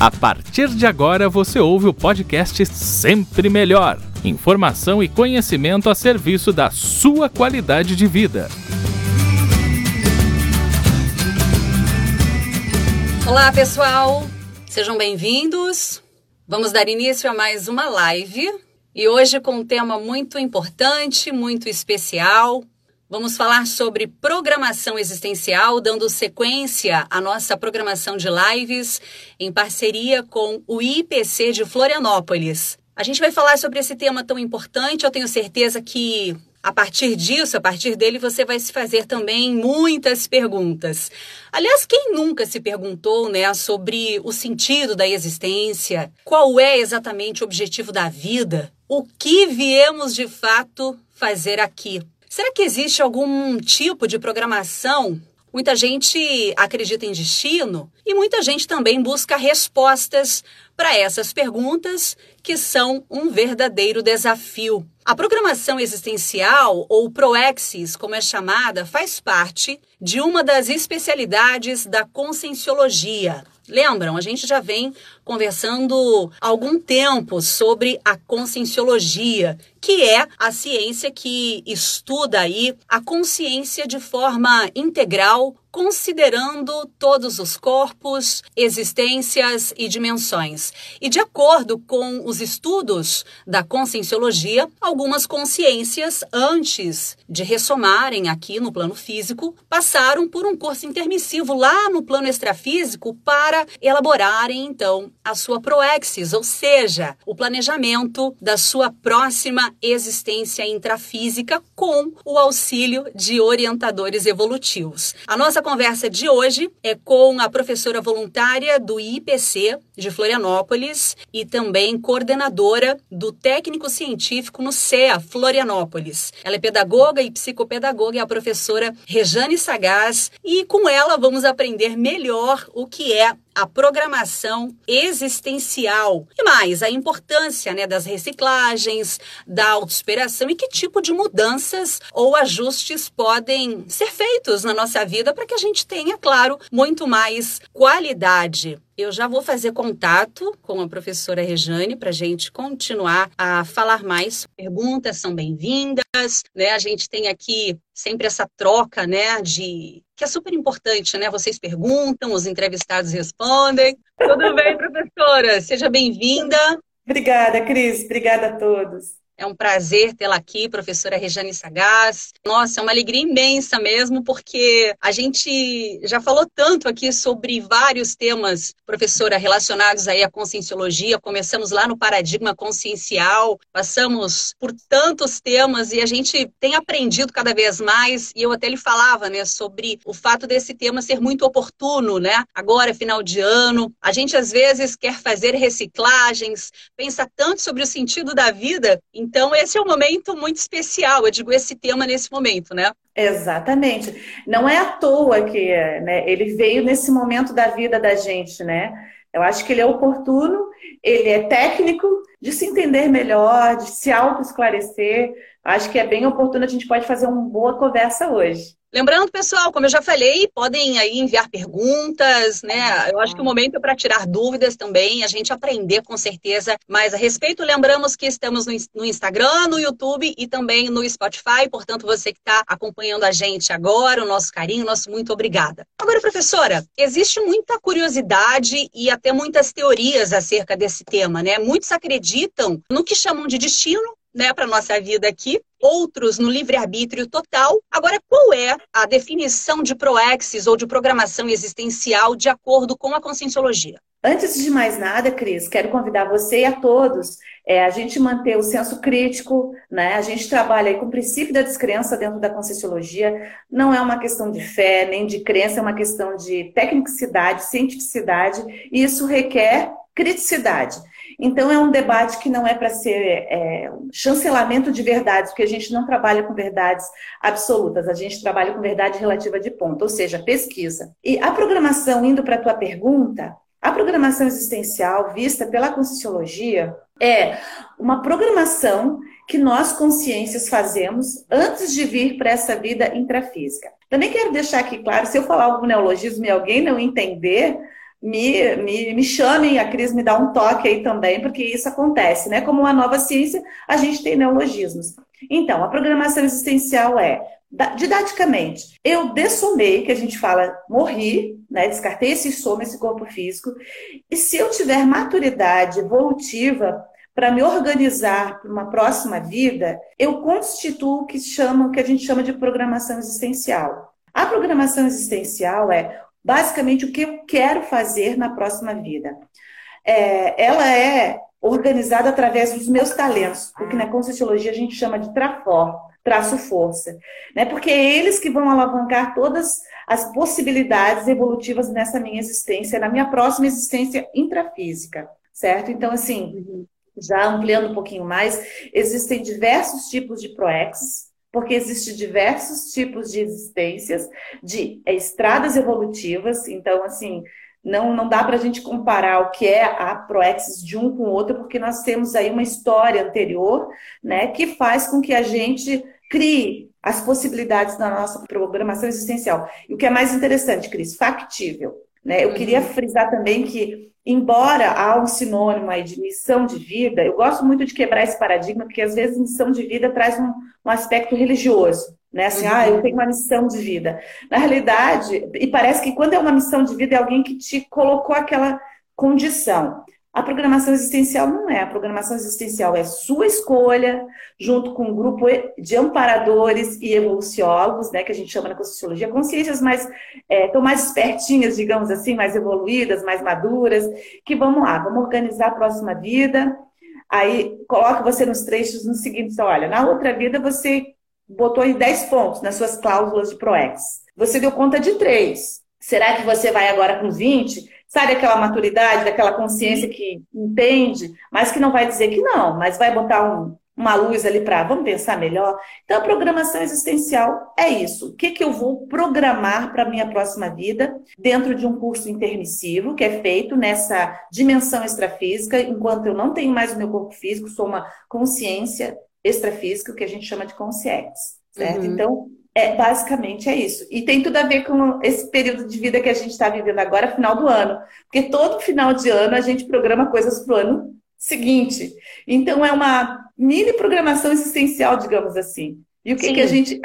A partir de agora você ouve o podcast Sempre Melhor. Informação e conhecimento a serviço da sua qualidade de vida. Olá, pessoal. Sejam bem-vindos. Vamos dar início a mais uma live e hoje com um tema muito importante, muito especial. Vamos falar sobre programação existencial, dando sequência à nossa programação de lives em parceria com o IPC de Florianópolis. A gente vai falar sobre esse tema tão importante. Eu tenho certeza que a partir disso, a partir dele, você vai se fazer também muitas perguntas. Aliás, quem nunca se perguntou, né, sobre o sentido da existência? Qual é exatamente o objetivo da vida? O que viemos de fato fazer aqui? Será que existe algum tipo de programação Muita gente acredita em destino e muita gente também busca respostas para essas perguntas que são um verdadeiro desafio. A programação existencial, ou Proexis, como é chamada, faz parte de uma das especialidades da conscienciologia. Lembram? A gente já vem conversando há algum tempo sobre a conscienciologia, que é a ciência que estuda aí a consciência de forma integral, considerando todos os corpos, existências e dimensões. E de acordo com os estudos da conscienciologia, algumas consciências, antes de ressomarem aqui no plano físico, passaram por um curso intermissivo lá no plano extrafísico para elaborarem então a sua proexis, ou seja, o planejamento da sua próxima existência intrafísica com o auxílio de orientadores evolutivos. A nossa conversa de hoje é com a professora voluntária do IPC de Florianópolis e também coordenadora do técnico científico no CEA Florianópolis. Ela é pedagoga e psicopedagoga e a professora Rejane Sagaz e com ela vamos aprender melhor o que é a programação existencial e mais a importância né, das reciclagens, da autossuperação e que tipo de mudanças ou ajustes podem ser feitos na nossa vida para que a gente tenha, claro, muito mais qualidade. Eu já vou fazer contato com a professora Rejane para a gente continuar a falar mais. Perguntas são bem-vindas, né? A gente tem aqui sempre essa troca, né, de que é super importante, né? Vocês perguntam, os entrevistados respondem. Tudo bem, professora? Seja bem-vinda. Obrigada, Cris. Obrigada a todos. É um prazer tê-la aqui, professora Rejane Sagaz. Nossa, é uma alegria imensa mesmo, porque a gente já falou tanto aqui sobre vários temas, professora, relacionados aí à conscienciologia. Começamos lá no paradigma consciencial, passamos por tantos temas e a gente tem aprendido cada vez mais. E eu até lhe falava, né, sobre o fato desse tema ser muito oportuno, né? Agora, final de ano, a gente às vezes quer fazer reciclagens, pensa tanto sobre o sentido da vida. Então, esse é um momento muito especial, eu digo esse tema nesse momento, né? Exatamente. Não é à toa que né, ele veio nesse momento da vida da gente, né? Eu acho que ele é oportuno, ele é técnico de se entender melhor, de se auto-esclarecer. Acho que é bem oportuno, a gente pode fazer uma boa conversa hoje. Lembrando, pessoal, como eu já falei, podem aí enviar perguntas, né? Eu acho que o momento é para tirar dúvidas também, a gente aprender com certeza mais a respeito. Lembramos que estamos no Instagram, no YouTube e também no Spotify, portanto, você que está acompanhando a gente agora, o nosso carinho, nosso muito obrigada. Agora, professora, existe muita curiosidade e até muitas teorias acerca desse tema, né? Muitos acreditam no que chamam de destino, né, para nossa vida aqui, outros no livre-arbítrio total. Agora, qual é a definição de proexis ou de programação existencial de acordo com a conscienciologia? Antes de mais nada, Cris, quero convidar você e a todos é, a gente manter o senso crítico, né? A gente trabalha com o princípio da descrença dentro da conscienciologia. Não é uma questão de fé, nem de crença, é uma questão de tecnicidade, cientificidade, e isso requer criticidade. Então, é um debate que não é para ser é, um chancelamento de verdades, porque a gente não trabalha com verdades absolutas, a gente trabalha com verdade relativa de ponto, ou seja, pesquisa. E a programação, indo para a tua pergunta, a programação existencial vista pela Conscienciologia é uma programação que nós, consciências, fazemos antes de vir para essa vida intrafísica. Também quero deixar aqui claro, se eu falar algum neologismo e alguém não entender, me, me, me chamem, a Cris me dá um toque aí também, porque isso acontece, né? Como uma nova ciência, a gente tem neologismos. Então, a programação existencial é, didaticamente, eu dessomei, que a gente fala morri, né? Descartei esse soma, esse corpo físico, e se eu tiver maturidade evolutiva para me organizar para uma próxima vida, eu constituo o que, chama, o que a gente chama de programação existencial. A programação existencial é basicamente o que eu quero fazer na próxima vida. É, ela é organizada através dos meus talentos, o que na Conscienciologia a gente chama de trafor, traço força, né? Porque é eles que vão alavancar todas as possibilidades evolutivas nessa minha existência, na minha próxima existência intrafísica, certo? Então, assim, já ampliando um pouquinho mais, existem diversos tipos de proexes, porque existem diversos tipos de existências, de estradas evolutivas, então, assim, não, não dá para a gente comparar o que é a Proexis de um com o outro, porque nós temos aí uma história anterior, né, que faz com que a gente crie as possibilidades da nossa programação existencial. E o que é mais interessante, Cris, factível. Né? Eu uhum. queria frisar também que, embora há um sinônimo aí de missão de vida, eu gosto muito de quebrar esse paradigma, porque às vezes missão de vida traz um, um aspecto religioso. Né? Assim, uhum. ah, eu tenho uma missão de vida. Na realidade, e parece que quando é uma missão de vida, é alguém que te colocou aquela condição. A programação existencial não é. A programação existencial é sua escolha, junto com um grupo de amparadores e evoluciólogos, né, que a gente chama na Conscienciologia, consciências mais, é, tão mais espertinhas, digamos assim, mais evoluídas, mais maduras, que vamos lá, vamos organizar a próxima vida. Aí coloca você nos trechos no seguinte: olha, na outra vida você botou em 10 pontos nas suas cláusulas de ProEx. Você deu conta de 3. Será que você vai agora com 20? Sabe aquela maturidade, daquela consciência que entende, mas que não vai dizer que não, mas vai botar um, uma luz ali para vamos pensar melhor. Então, a programação existencial é isso. O que, que eu vou programar para a minha próxima vida dentro de um curso intermissivo, que é feito nessa dimensão extrafísica, enquanto eu não tenho mais o meu corpo físico, sou uma consciência extrafísica, o que a gente chama de consciência, certo? Uhum. Então, é, basicamente é isso. E tem tudo a ver com esse período de vida que a gente está vivendo agora, final do ano. Porque todo final de ano a gente programa coisas para o ano seguinte. Então é uma mini programação existencial, digamos assim. E o que, que a gente.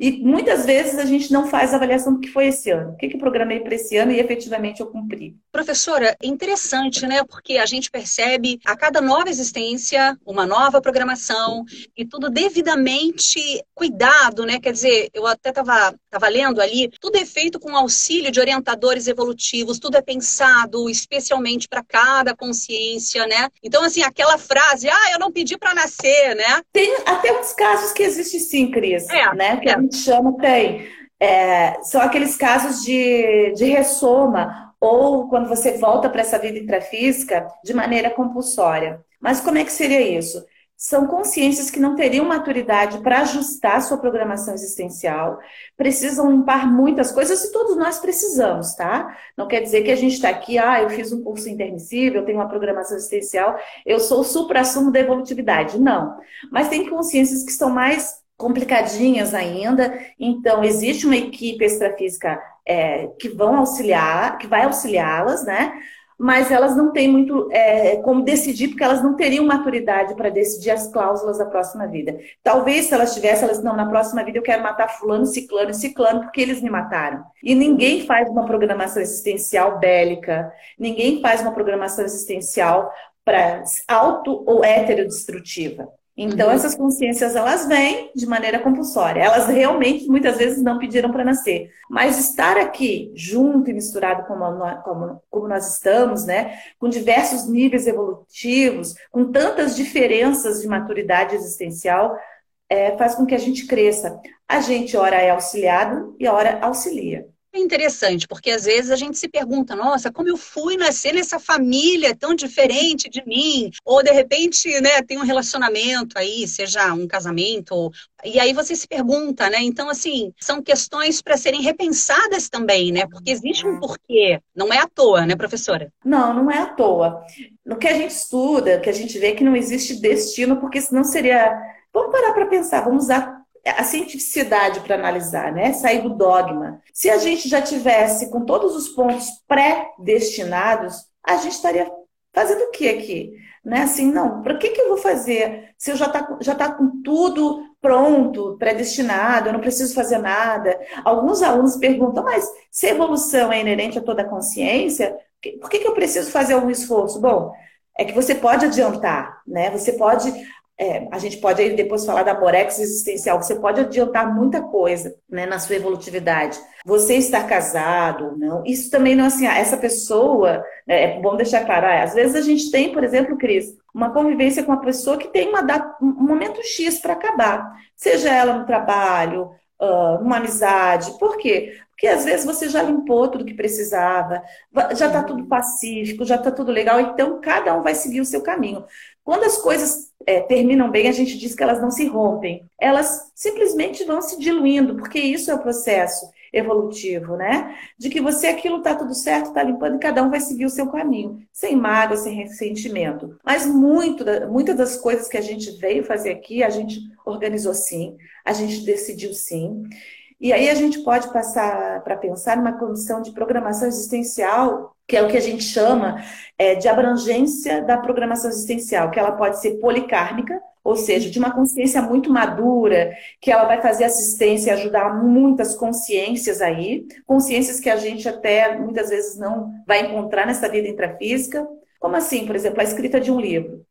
E muitas vezes a gente não faz avaliação do que foi esse ano. O que, que eu programei para esse ano e efetivamente eu cumpri. Professora, interessante, né? Porque a gente percebe a cada nova existência uma nova programação e tudo devidamente cuidado, né? Quer dizer, eu até estava tava lendo ali, tudo é feito com auxílio de orientadores evolutivos, tudo é pensado especialmente para cada consciência, né? Então, assim, aquela frase, ah, eu não pedi para nascer, né? Tem até uns casos que existe sim sim, Cris, é, né? Que é. a gente chama, tem. É, são aqueles casos de, de ressoma ou quando você volta para essa vida intrafísica de maneira compulsória. Mas como é que seria isso? São consciências que não teriam maturidade para ajustar sua programação existencial, precisam limpar muitas coisas e todos nós precisamos, tá? Não quer dizer que a gente está aqui, ah, eu fiz um curso intermissível, eu tenho uma programação existencial, eu sou o supra-sumo da evolutividade. Não. Mas tem consciências que estão mais complicadinhas ainda. Então, existe uma equipe extrafísica é, que vão auxiliar, que vai auxiliá-las, né? Mas elas não têm muito é, como decidir, porque elas não teriam maturidade para decidir as cláusulas da próxima vida. Talvez se elas tivessem, elas, não, na próxima vida eu quero matar fulano, ciclano e ciclano, porque eles me mataram. E ninguém faz uma programação existencial bélica, ninguém faz uma programação existencial para auto ou heterodestrutiva. Então, uhum. essas consciências, elas vêm de maneira compulsória. Elas realmente, muitas vezes, não pediram para nascer. Mas estar aqui, junto e misturado como nós, como, como nós estamos, né? Com diversos níveis evolutivos, com tantas diferenças de maturidade existencial, é, faz com que a gente cresça. A gente, ora, é auxiliado e ora, auxilia. É interessante, porque às vezes a gente se pergunta, nossa, como eu fui nascer nessa família tão diferente de mim? Ou de repente, né, tem um relacionamento aí, seja um casamento, e aí você se pergunta, né? Então, assim, são questões para serem repensadas também, né? Porque existe um porquê, não é à toa, né, professora? Não, não é à toa. No que a gente estuda, que a gente vê que não existe destino, porque senão seria. Vamos parar para pensar, vamos usar a cientificidade para analisar, né? Sair do dogma. Se a gente já tivesse com todos os pontos pré-destinados, a gente estaria fazendo o que aqui? Né? Assim, não, para que, que eu vou fazer se eu já está já tá com tudo pronto, predestinado, eu não preciso fazer nada? Alguns alunos perguntam, mas se a evolução é inerente a toda a consciência, por que, que eu preciso fazer algum esforço? Bom, é que você pode adiantar, né? Você pode é, a gente pode aí depois falar da morex existencial. Você pode adiantar muita coisa né, na sua evolutividade. Você está casado ou não. Isso também não é assim, ah, essa pessoa, né, é bom deixar claro, ah, às vezes a gente tem, por exemplo, Cris, uma convivência com uma pessoa que tem uma data, um momento X para acabar. Seja ela no trabalho, uh, numa amizade. Por quê? Porque às vezes você já limpou tudo que precisava, já está tudo pacífico, já está tudo legal, então cada um vai seguir o seu caminho. Quando as coisas é, terminam bem, a gente diz que elas não se rompem, elas simplesmente vão se diluindo, porque isso é o processo evolutivo, né? De que você aquilo tá tudo certo, tá limpando e cada um vai seguir o seu caminho, sem mágoa, sem ressentimento. Mas muito, muitas das coisas que a gente veio fazer aqui, a gente organizou sim, a gente decidiu sim. E aí a gente pode passar para pensar numa condição de programação existencial, que é o que a gente chama é, de abrangência da programação existencial, que ela pode ser policármica, ou seja, de uma consciência muito madura, que ela vai fazer assistência e ajudar muitas consciências aí, consciências que a gente até muitas vezes não vai encontrar nessa vida intrafísica. Como assim, por exemplo, a escrita de um livro?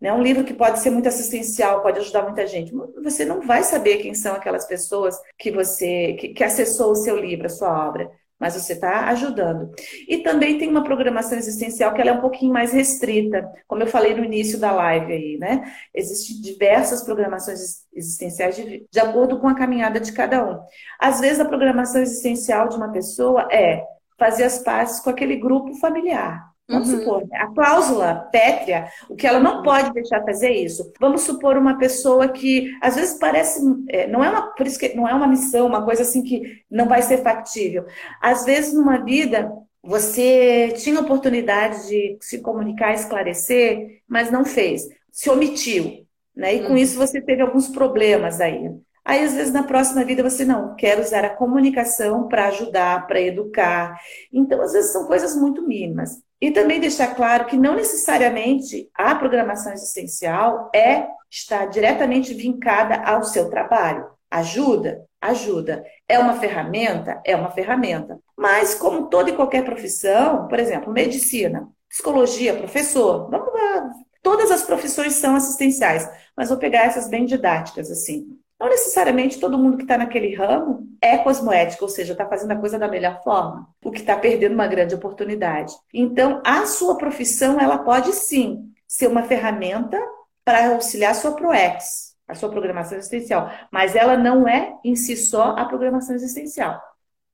Né? Um livro que pode ser muito assistencial, pode ajudar muita gente. Você não vai saber quem são aquelas pessoas que você que, que acessou o seu livro, a sua obra, mas você está ajudando. E também tem uma programação existencial que ela é um pouquinho mais restrita, como eu falei no início da live aí, né? Existem diversas programações existenciais de, de acordo com a caminhada de cada um. Às vezes a programação existencial de uma pessoa é fazer as pazes com aquele grupo familiar. Vamos uhum. supor, né? a cláusula pétrea, o que ela não pode deixar fazer isso. Vamos supor uma pessoa que às vezes parece, é, não é uma, por isso que não é uma missão, uma coisa assim que não vai ser factível. Às vezes numa vida você tinha oportunidade de se comunicar, esclarecer, mas não fez, se omitiu, né? E com uhum. isso você teve alguns problemas aí. Aí, às vezes, na próxima vida, você não quer usar a comunicação para ajudar, para educar. Então, às vezes, são coisas muito mínimas. E também deixar claro que não necessariamente a programação existencial é estar diretamente vincada ao seu trabalho. Ajuda? Ajuda. É uma ferramenta? É uma ferramenta. Mas, como toda e qualquer profissão, por exemplo, medicina, psicologia, professor, vamos lá. Todas as profissões são assistenciais, mas vou pegar essas bem didáticas, assim. Não necessariamente todo mundo que está naquele ramo é cosmoético, ou seja, está fazendo a coisa da melhor forma, o que está perdendo uma grande oportunidade. Então, a sua profissão, ela pode sim ser uma ferramenta para auxiliar a sua ProEx, a sua programação existencial, mas ela não é em si só a programação existencial.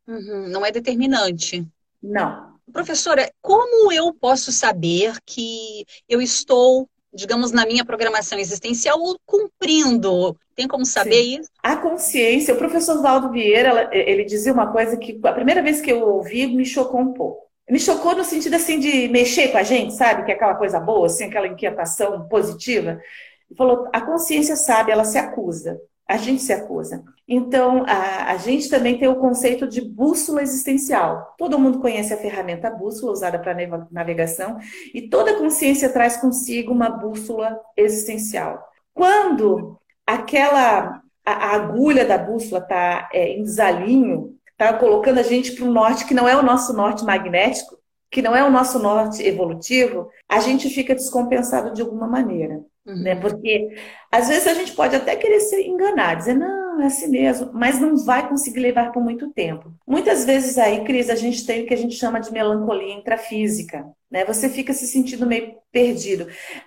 Uhum, não é determinante. Não. Professora, como eu posso saber que eu estou digamos, na minha programação existencial ou cumprindo? Tem como saber Sim. isso? A consciência, o professor Valdo Vieira, ele dizia uma coisa que a primeira vez que eu ouvi me chocou um pouco. Me chocou no sentido assim de mexer com a gente, sabe? Que é aquela coisa boa, assim, aquela inquietação positiva. Ele falou: a consciência sabe, ela se acusa a gente se acusa. Então, a, a, gente também tem o conceito de bússola existencial. Todo mundo conhece a ferramenta bússola usada para navegação, e toda consciência traz consigo uma bússola existencial. Quando aquela a, a agulha da bússola está é, em desalinho, está colocando a gente para um norte que não é o nosso norte magnético, que não é o nosso norte evolutivo, a gente fica descompensado de alguma maneira. Uhum. Né? Porque às vezes a gente pode até querer se enganar, dizer, não, é assim mesmo, mas não vai conseguir levar por muito tempo. Muitas vezes aí, Cris, a gente tem o que a gente chama de melancolia intrafísica. Né? Você fica se sentindo meio perdido.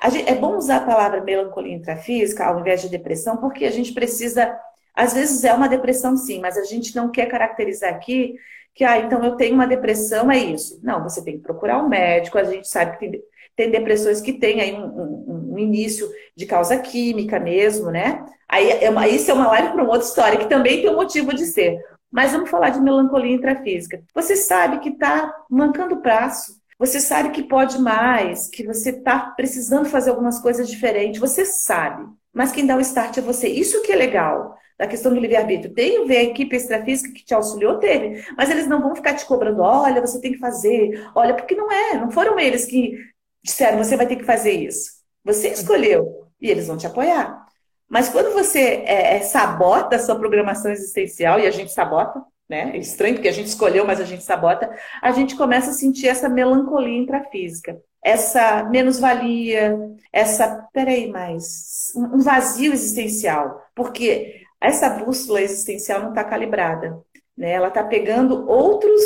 Gente, é bom usar a palavra melancolia intrafísica ao invés de depressão, porque a gente precisa. Às vezes é uma depressão, sim, mas a gente não quer caracterizar aqui que, ah, então eu tenho uma depressão, é isso. Não, você tem que procurar um médico, a gente sabe que tem tem depressões que têm aí um, um, um, início de causa química mesmo, né? Aí é uma, isso é uma live para uma outra história, que também tem um motivo de ser. Mas vamos falar de melancolia intrafísica. Você sabe que está mancando o braço, Você sabe que pode mais, que você está precisando fazer algumas coisas diferentes. Você sabe. Mas quem dá o start é você. Isso que é legal da questão do livre-arbítrio. Tem ver a equipe extrafísica que te auxiliou, teve. Mas eles não vão ficar te cobrando, olha, você tem que fazer, olha, porque não é, não foram eles que disseram, você vai ter que fazer isso. Você escolheu e eles vão te apoiar. Mas quando você é, é, sabota a sua programação existencial, e a gente sabota, né? É estranho porque a gente escolheu, mas a gente sabota, a gente começa a sentir essa melancolia intrafísica, essa menos-valia, essa, peraí, mais, um vazio existencial, porque essa bússola existencial não está calibrada, né? Ela está pegando outros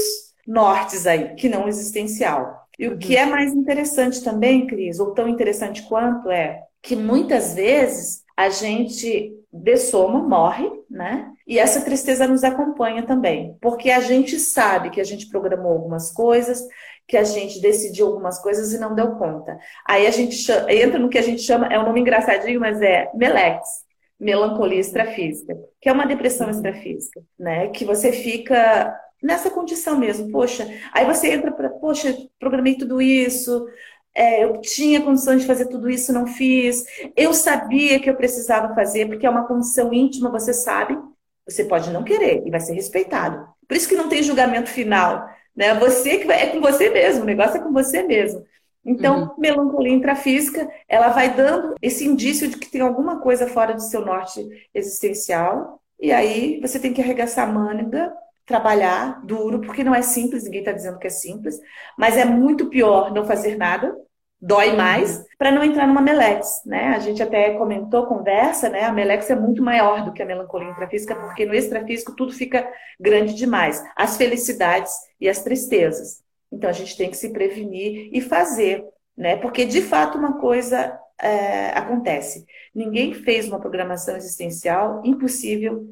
nortes aí, que não existencial. E o que uhum. é mais interessante também, Cris, ou tão interessante quanto, é que muitas vezes a gente dessoma, morre, né? E essa tristeza nos acompanha também, porque a gente sabe que a gente programou algumas coisas, que a gente decidiu algumas coisas e não deu conta. Aí a gente chama, entra no que a gente chama, é um nome engraçadinho, mas é Melex, melancolia extrafísica, que é uma depressão uhum. extrafísica, né? Que você fica nessa condição mesmo, poxa, aí você entra para, poxa, programei tudo isso, é, eu tinha condições de fazer tudo isso, não fiz. Eu sabia que eu precisava fazer, porque é uma condição íntima, você sabe. Você pode não querer e vai ser respeitado. Por isso que não tem julgamento final. Né? Você que vai, é com você mesmo, o negócio é com você mesmo. Então, uhum. melancolia intrafísica, ela vai dando esse indício de que tem alguma coisa fora do seu norte existencial, e aí você tem que arregaçar a manga, trabalhar duro, porque não é simples, ninguém está dizendo que é simples, mas é muito pior não fazer nada, dói mais, para não entrar numa melex, né? A gente até comentou, conversa, né? A melex é muito maior do que a melancolia intrafísica, porque no extrafísico tudo fica grande demais. As felicidades e as tristezas. Então a gente tem que se prevenir e fazer, né? Porque de fato uma coisa é, acontece. Ninguém fez uma programação existencial impossível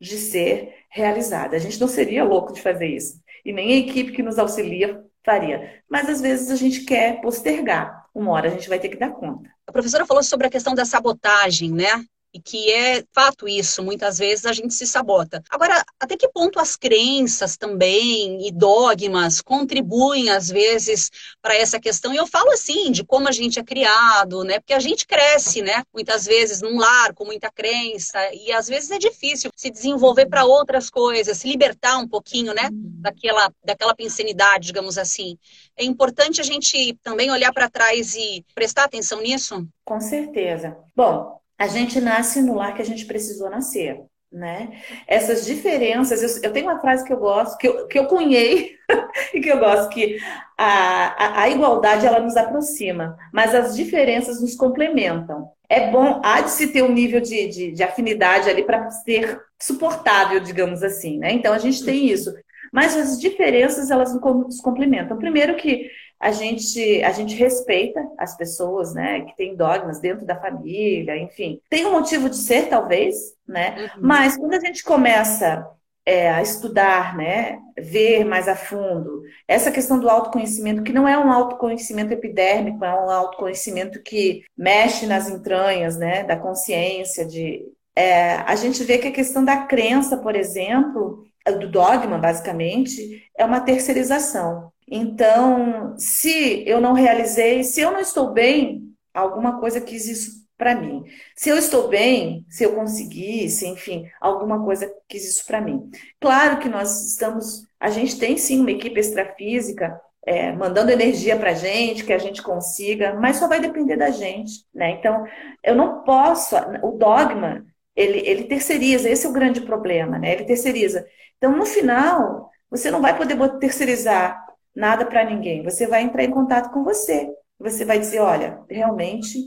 de ser realizada. A gente não seria louco de fazer isso. E nem a equipe que nos auxilia faria. Mas às vezes a gente quer postergar. Uma hora a gente vai ter que dar conta. A professora falou sobre a questão da sabotagem, né? E que é fato isso, muitas vezes a gente se sabota. Agora, até que ponto as crenças também e dogmas contribuem às vezes para essa questão? E eu falo assim, de como a gente é criado, né? Porque a gente cresce, né? Muitas vezes num lar com muita crença e às vezes é difícil se desenvolver para outras coisas, se libertar um pouquinho, né? Uhum. Daquela daquela pensanidade, digamos assim. É importante a gente também olhar para trás e prestar atenção nisso? Com certeza. Bom, a gente nasce no lar que a gente precisou nascer. Né? Essas diferenças, eu, eu, tenho uma frase que eu gosto, que eu, que eu cunhei e que eu gosto, que a, a, a, igualdade ela nos aproxima, mas as diferenças nos complementam. É bom, há de se ter um nível de, de, de afinidade ali para ser suportável, digamos assim, né? Então a gente tem isso. Mas as diferenças elas nos complementam. Primeiro que a gente, a gente respeita as pessoas, né, que têm dogmas dentro da família, enfim. Tem um motivo de ser, talvez, né? Uhum. Mas quando a gente começa é, a estudar, né, ver mais a fundo essa questão do autoconhecimento, que não é um autoconhecimento epidérmico, é um autoconhecimento que mexe nas entranhas, né, da consciência, de é, a gente vê que a questão da crença, por exemplo, do dogma, basicamente, é uma terceirização. Então, se eu não realizei, se eu não estou bem, alguma coisa quis isso para mim. Se eu estou bem, se eu conseguisse, enfim, alguma coisa quis isso para mim. Claro que nós estamos, a gente tem sim uma equipe extrafísica é, mandando energia para a gente, que a gente consiga, mas só vai depender da gente, né? Então, eu não posso, o dogma, ele, ele terceiriza, esse é o grande problema, né? Ele terceiriza. Então, no final, você não vai poder terceirizar nada para ninguém. Você vai entrar em contato com você. Você vai dizer, olha, realmente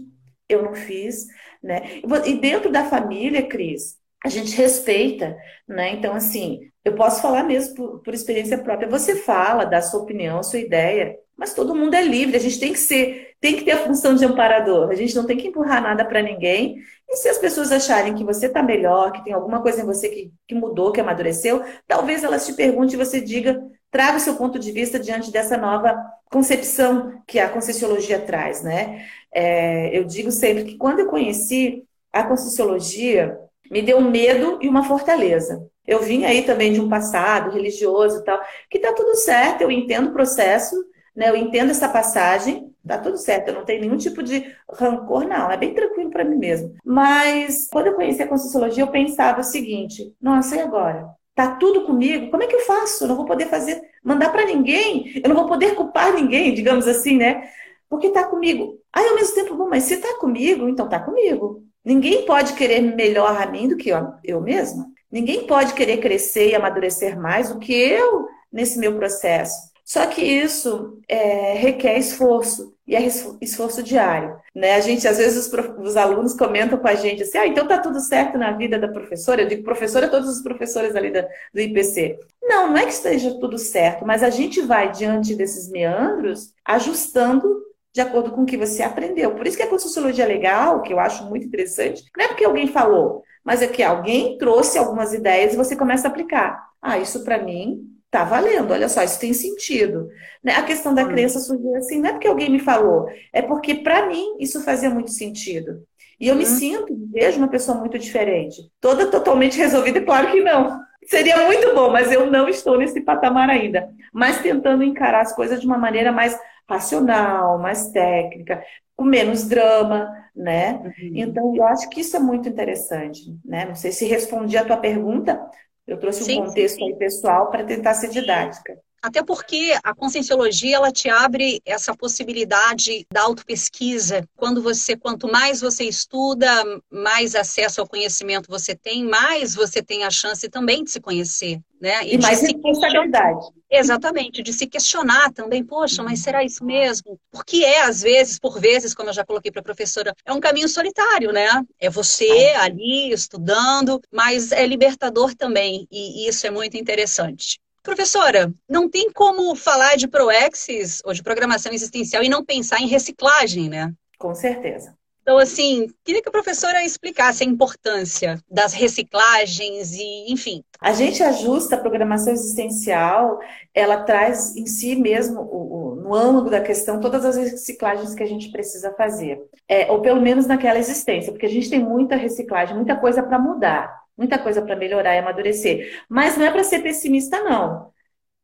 eu não fiz, né? E dentro da família, Cris, a gente respeita, né? Então, assim, eu posso falar mesmo por, por experiência própria. Você fala, dá sua opinião, sua ideia, mas todo mundo é livre. A gente tem que ser, tem que ter a função de amparador. A gente não tem que empurrar nada para ninguém. E se as pessoas acharem que você está melhor, que tem alguma coisa em você que, que mudou, que amadureceu, talvez elas te perguntem e você diga traga o seu ponto de vista diante dessa nova concepção que a Conscienciologia traz, né? É, eu digo sempre que quando eu conheci a Conscienciologia, me deu um medo e uma fortaleza. Eu vim aí também de um passado religioso e tal, que tá tudo certo, eu entendo o processo, né? Eu entendo essa passagem, tá tudo certo, eu não tenho nenhum tipo de rancor, não, é bem tranquilo para mim mesmo. Mas quando eu conheci a Conscienciologia, eu pensava o seguinte: nossa, e agora? Tá tudo comigo? Como é que eu faço? Eu não vou poder fazer, mandar para ninguém, eu não vou poder culpar ninguém, digamos assim, né? Porque tá comigo. Aí ao mesmo tempo, bom, mas se tá comigo, então tá comigo. Ninguém pode querer melhor a mim do que eu, eu mesma. Ninguém pode querer crescer e amadurecer mais do que eu nesse meu processo. Só que isso é, requer esforço, e é esforço diário. Né? A gente, às vezes, os, os, alunos comentam com a gente assim, ah, então tá tudo certo na vida da professora. Eu digo professora, todos os professores ali da, do IPC. Não, não é que esteja tudo certo, mas a gente vai, diante desses meandros, ajustando de acordo com o que você aprendeu. Por isso que a Sociologia é legal, que eu acho muito interessante, não é porque alguém falou, mas é que alguém trouxe algumas ideias e você começa a aplicar. Ah, isso para mim tá valendo, olha só, isso tem sentido. Né? A questão da hum. crença surgiu assim, não é porque alguém me falou, é porque para mim isso fazia muito sentido. E eu me hum. sinto, vejo uma pessoa muito diferente. Toda totalmente resolvida, claro que não. Seria muito bom, mas eu não estou nesse patamar ainda. Mas tentando encarar as coisas de uma maneira mais racional, mais técnica, com menos drama, né? Uhum. Então, eu acho que isso é muito interessante, né? Não sei se respondi a tua pergunta, eu trouxe sim, um contexto sim, sim. aí pessoal para tentar ser didática. Até porque a conscienciologia ela te abre essa possibilidade da autopesquisa. Quando você, quanto mais você estuda, mais acesso ao conhecimento você tem, mais você tem a chance também de se conhecer, né? E, e mais responsabilidade. Exatamente, de se questionar também, poxa, mas será isso mesmo? Porque é, às vezes, por vezes, como eu já coloquei para a professora, é um caminho solitário, né? É você ali estudando, mas é libertador também, e isso é muito interessante. Professora, não tem como falar de ProExis ou de programação existencial e não pensar em reciclagem, né? Com certeza. Então, assim, queria que a professora explicasse a importância das reciclagens e, enfim. A gente ajusta a programação existencial, ela traz em si mesmo, o, o, no âmago da questão, todas as reciclagens que a gente precisa fazer. É, ou pelo menos naquela existência, porque a gente tem muita reciclagem, muita coisa para mudar muita coisa para melhorar e amadurecer. Mas não é para ser pessimista, não.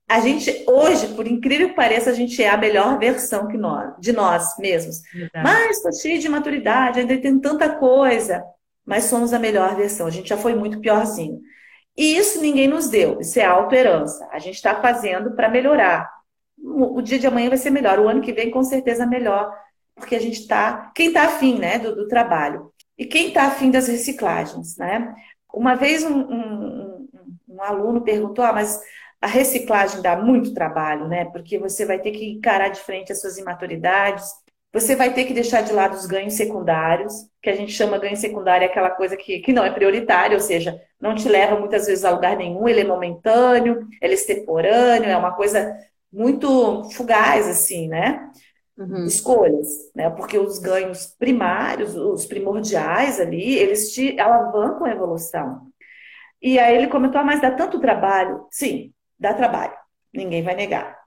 A gente, hoje, por incrível que pareça, a gente é a melhor versão que nós, de nós mesmos. Verdade. Mas estou cheio de maturidade, ainda tem tanta coisa. Mas somos a melhor versão. A gente já foi muito piorzinho. E isso ninguém nos deu. Isso é auto-herança. A gente está fazendo para melhorar. O, dia de amanhã vai ser melhor. O ano que vem, com certeza, melhor. Porque a gente está. Quem está afim né, do, do trabalho. E quem está afim das reciclagens, né? Uma vez um, um, um, aluno perguntou, ah, mas a reciclagem dá muito trabalho, né? Porque você vai ter que encarar de frente as suas imaturidades, você vai ter que deixar de lado os ganhos secundários, que a gente chama ganho secundário é aquela coisa que, que não é prioritária, ou seja, não te leva muitas vezes a lugar nenhum, ele é momentâneo, ele é extemporâneo, é uma coisa muito fugaz, assim, né? Uhum. escolhas, né? Porque os ganhos primários, os primordiais ali, eles te alavancam a evolução. E aí ele comentou, ah, mas dá tanto trabalho? Sim, dá trabalho, ninguém vai negar.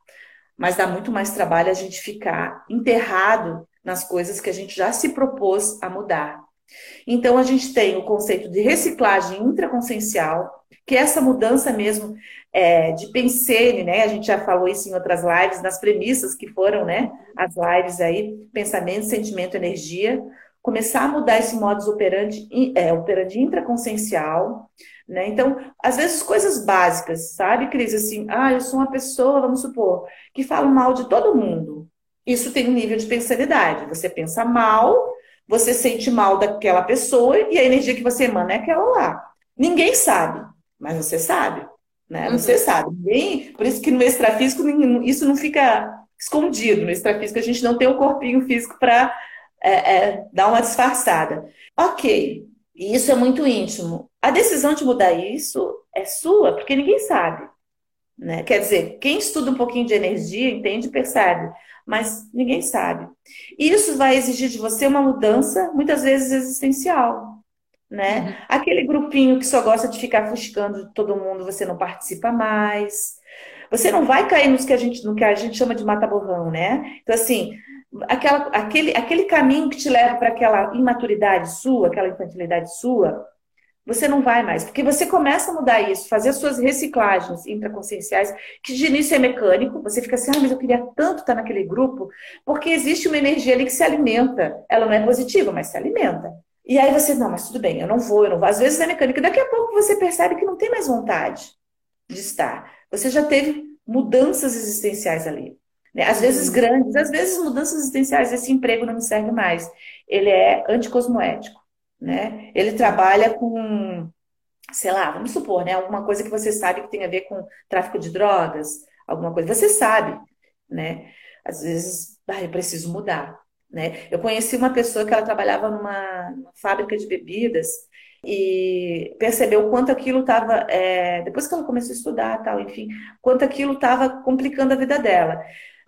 Mas dá muito mais trabalho a gente ficar enterrado nas coisas que a gente já se propôs a mudar. Então a gente tem o conceito de reciclagem intraconsciencial, que é essa mudança mesmo é, de pensene, né? A gente já falou isso em outras lives, nas premissas que foram, né? As lives aí, pensamento, sentimento, energia. Começar a mudar esse modus operandi, é, operandi intraconsciencial, né? Então, às vezes, coisas básicas, sabe, Cris? Assim, ah, eu sou uma pessoa, vamos supor, que fala mal de todo mundo. Isso tem um nível de pensanidade. Você pensa mal, você sente mal daquela pessoa e a energia que você emana é aquela lá. Ninguém sabe, mas você sabe. Né? Uhum. Você sabe. Bem, por isso que no extrafísico isso não fica escondido. No extrafísico a gente não tem o um corpinho físico para é, é, dar uma disfarçada. Ok, isso é muito íntimo. A decisão de mudar isso é sua, porque ninguém sabe. Né? Quer dizer, quem estuda um pouquinho de energia entende e percebe, mas ninguém sabe. E isso vai exigir de você uma mudança, muitas vezes existencial né? Aquele grupinho que só gosta de ficar fuscando de todo mundo, você não participa mais. Você não vai cair nos que a gente, no que a gente chama de mata-borrão, né? Então, assim, aquela, aquele, aquele caminho que te leva para aquela imaturidade sua, aquela infantilidade sua, Você não vai mais, porque você começa a mudar isso, fazer as suas reciclagens intraconscienciais, que de início é mecânico, você fica assim, ah, mas eu queria tanto estar naquele grupo, porque existe uma energia ali que se alimenta. Ela não é positiva, mas se alimenta. E aí você, não, mas tudo bem, eu não vou, eu não vou. Às vezes é mecânica, daqui a pouco você percebe que não tem mais vontade de estar. Você já teve mudanças existenciais ali. Né? Às vezes grandes, às vezes mudanças existenciais, esse emprego não me serve mais. Ele é anticosmoético né? Ele trabalha com, sei lá, vamos supor, né? Alguma coisa que você sabe que tem a ver com tráfico de drogas, alguma coisa, você sabe, né? Às vezes, ah, eu preciso mudar, né? Eu conheci uma pessoa que ela trabalhava numa, numa fábrica de bebidas e percebeu quanto aquilo estava, é, depois que ela começou a estudar, tal, enfim, quanto aquilo estava complicando a vida dela.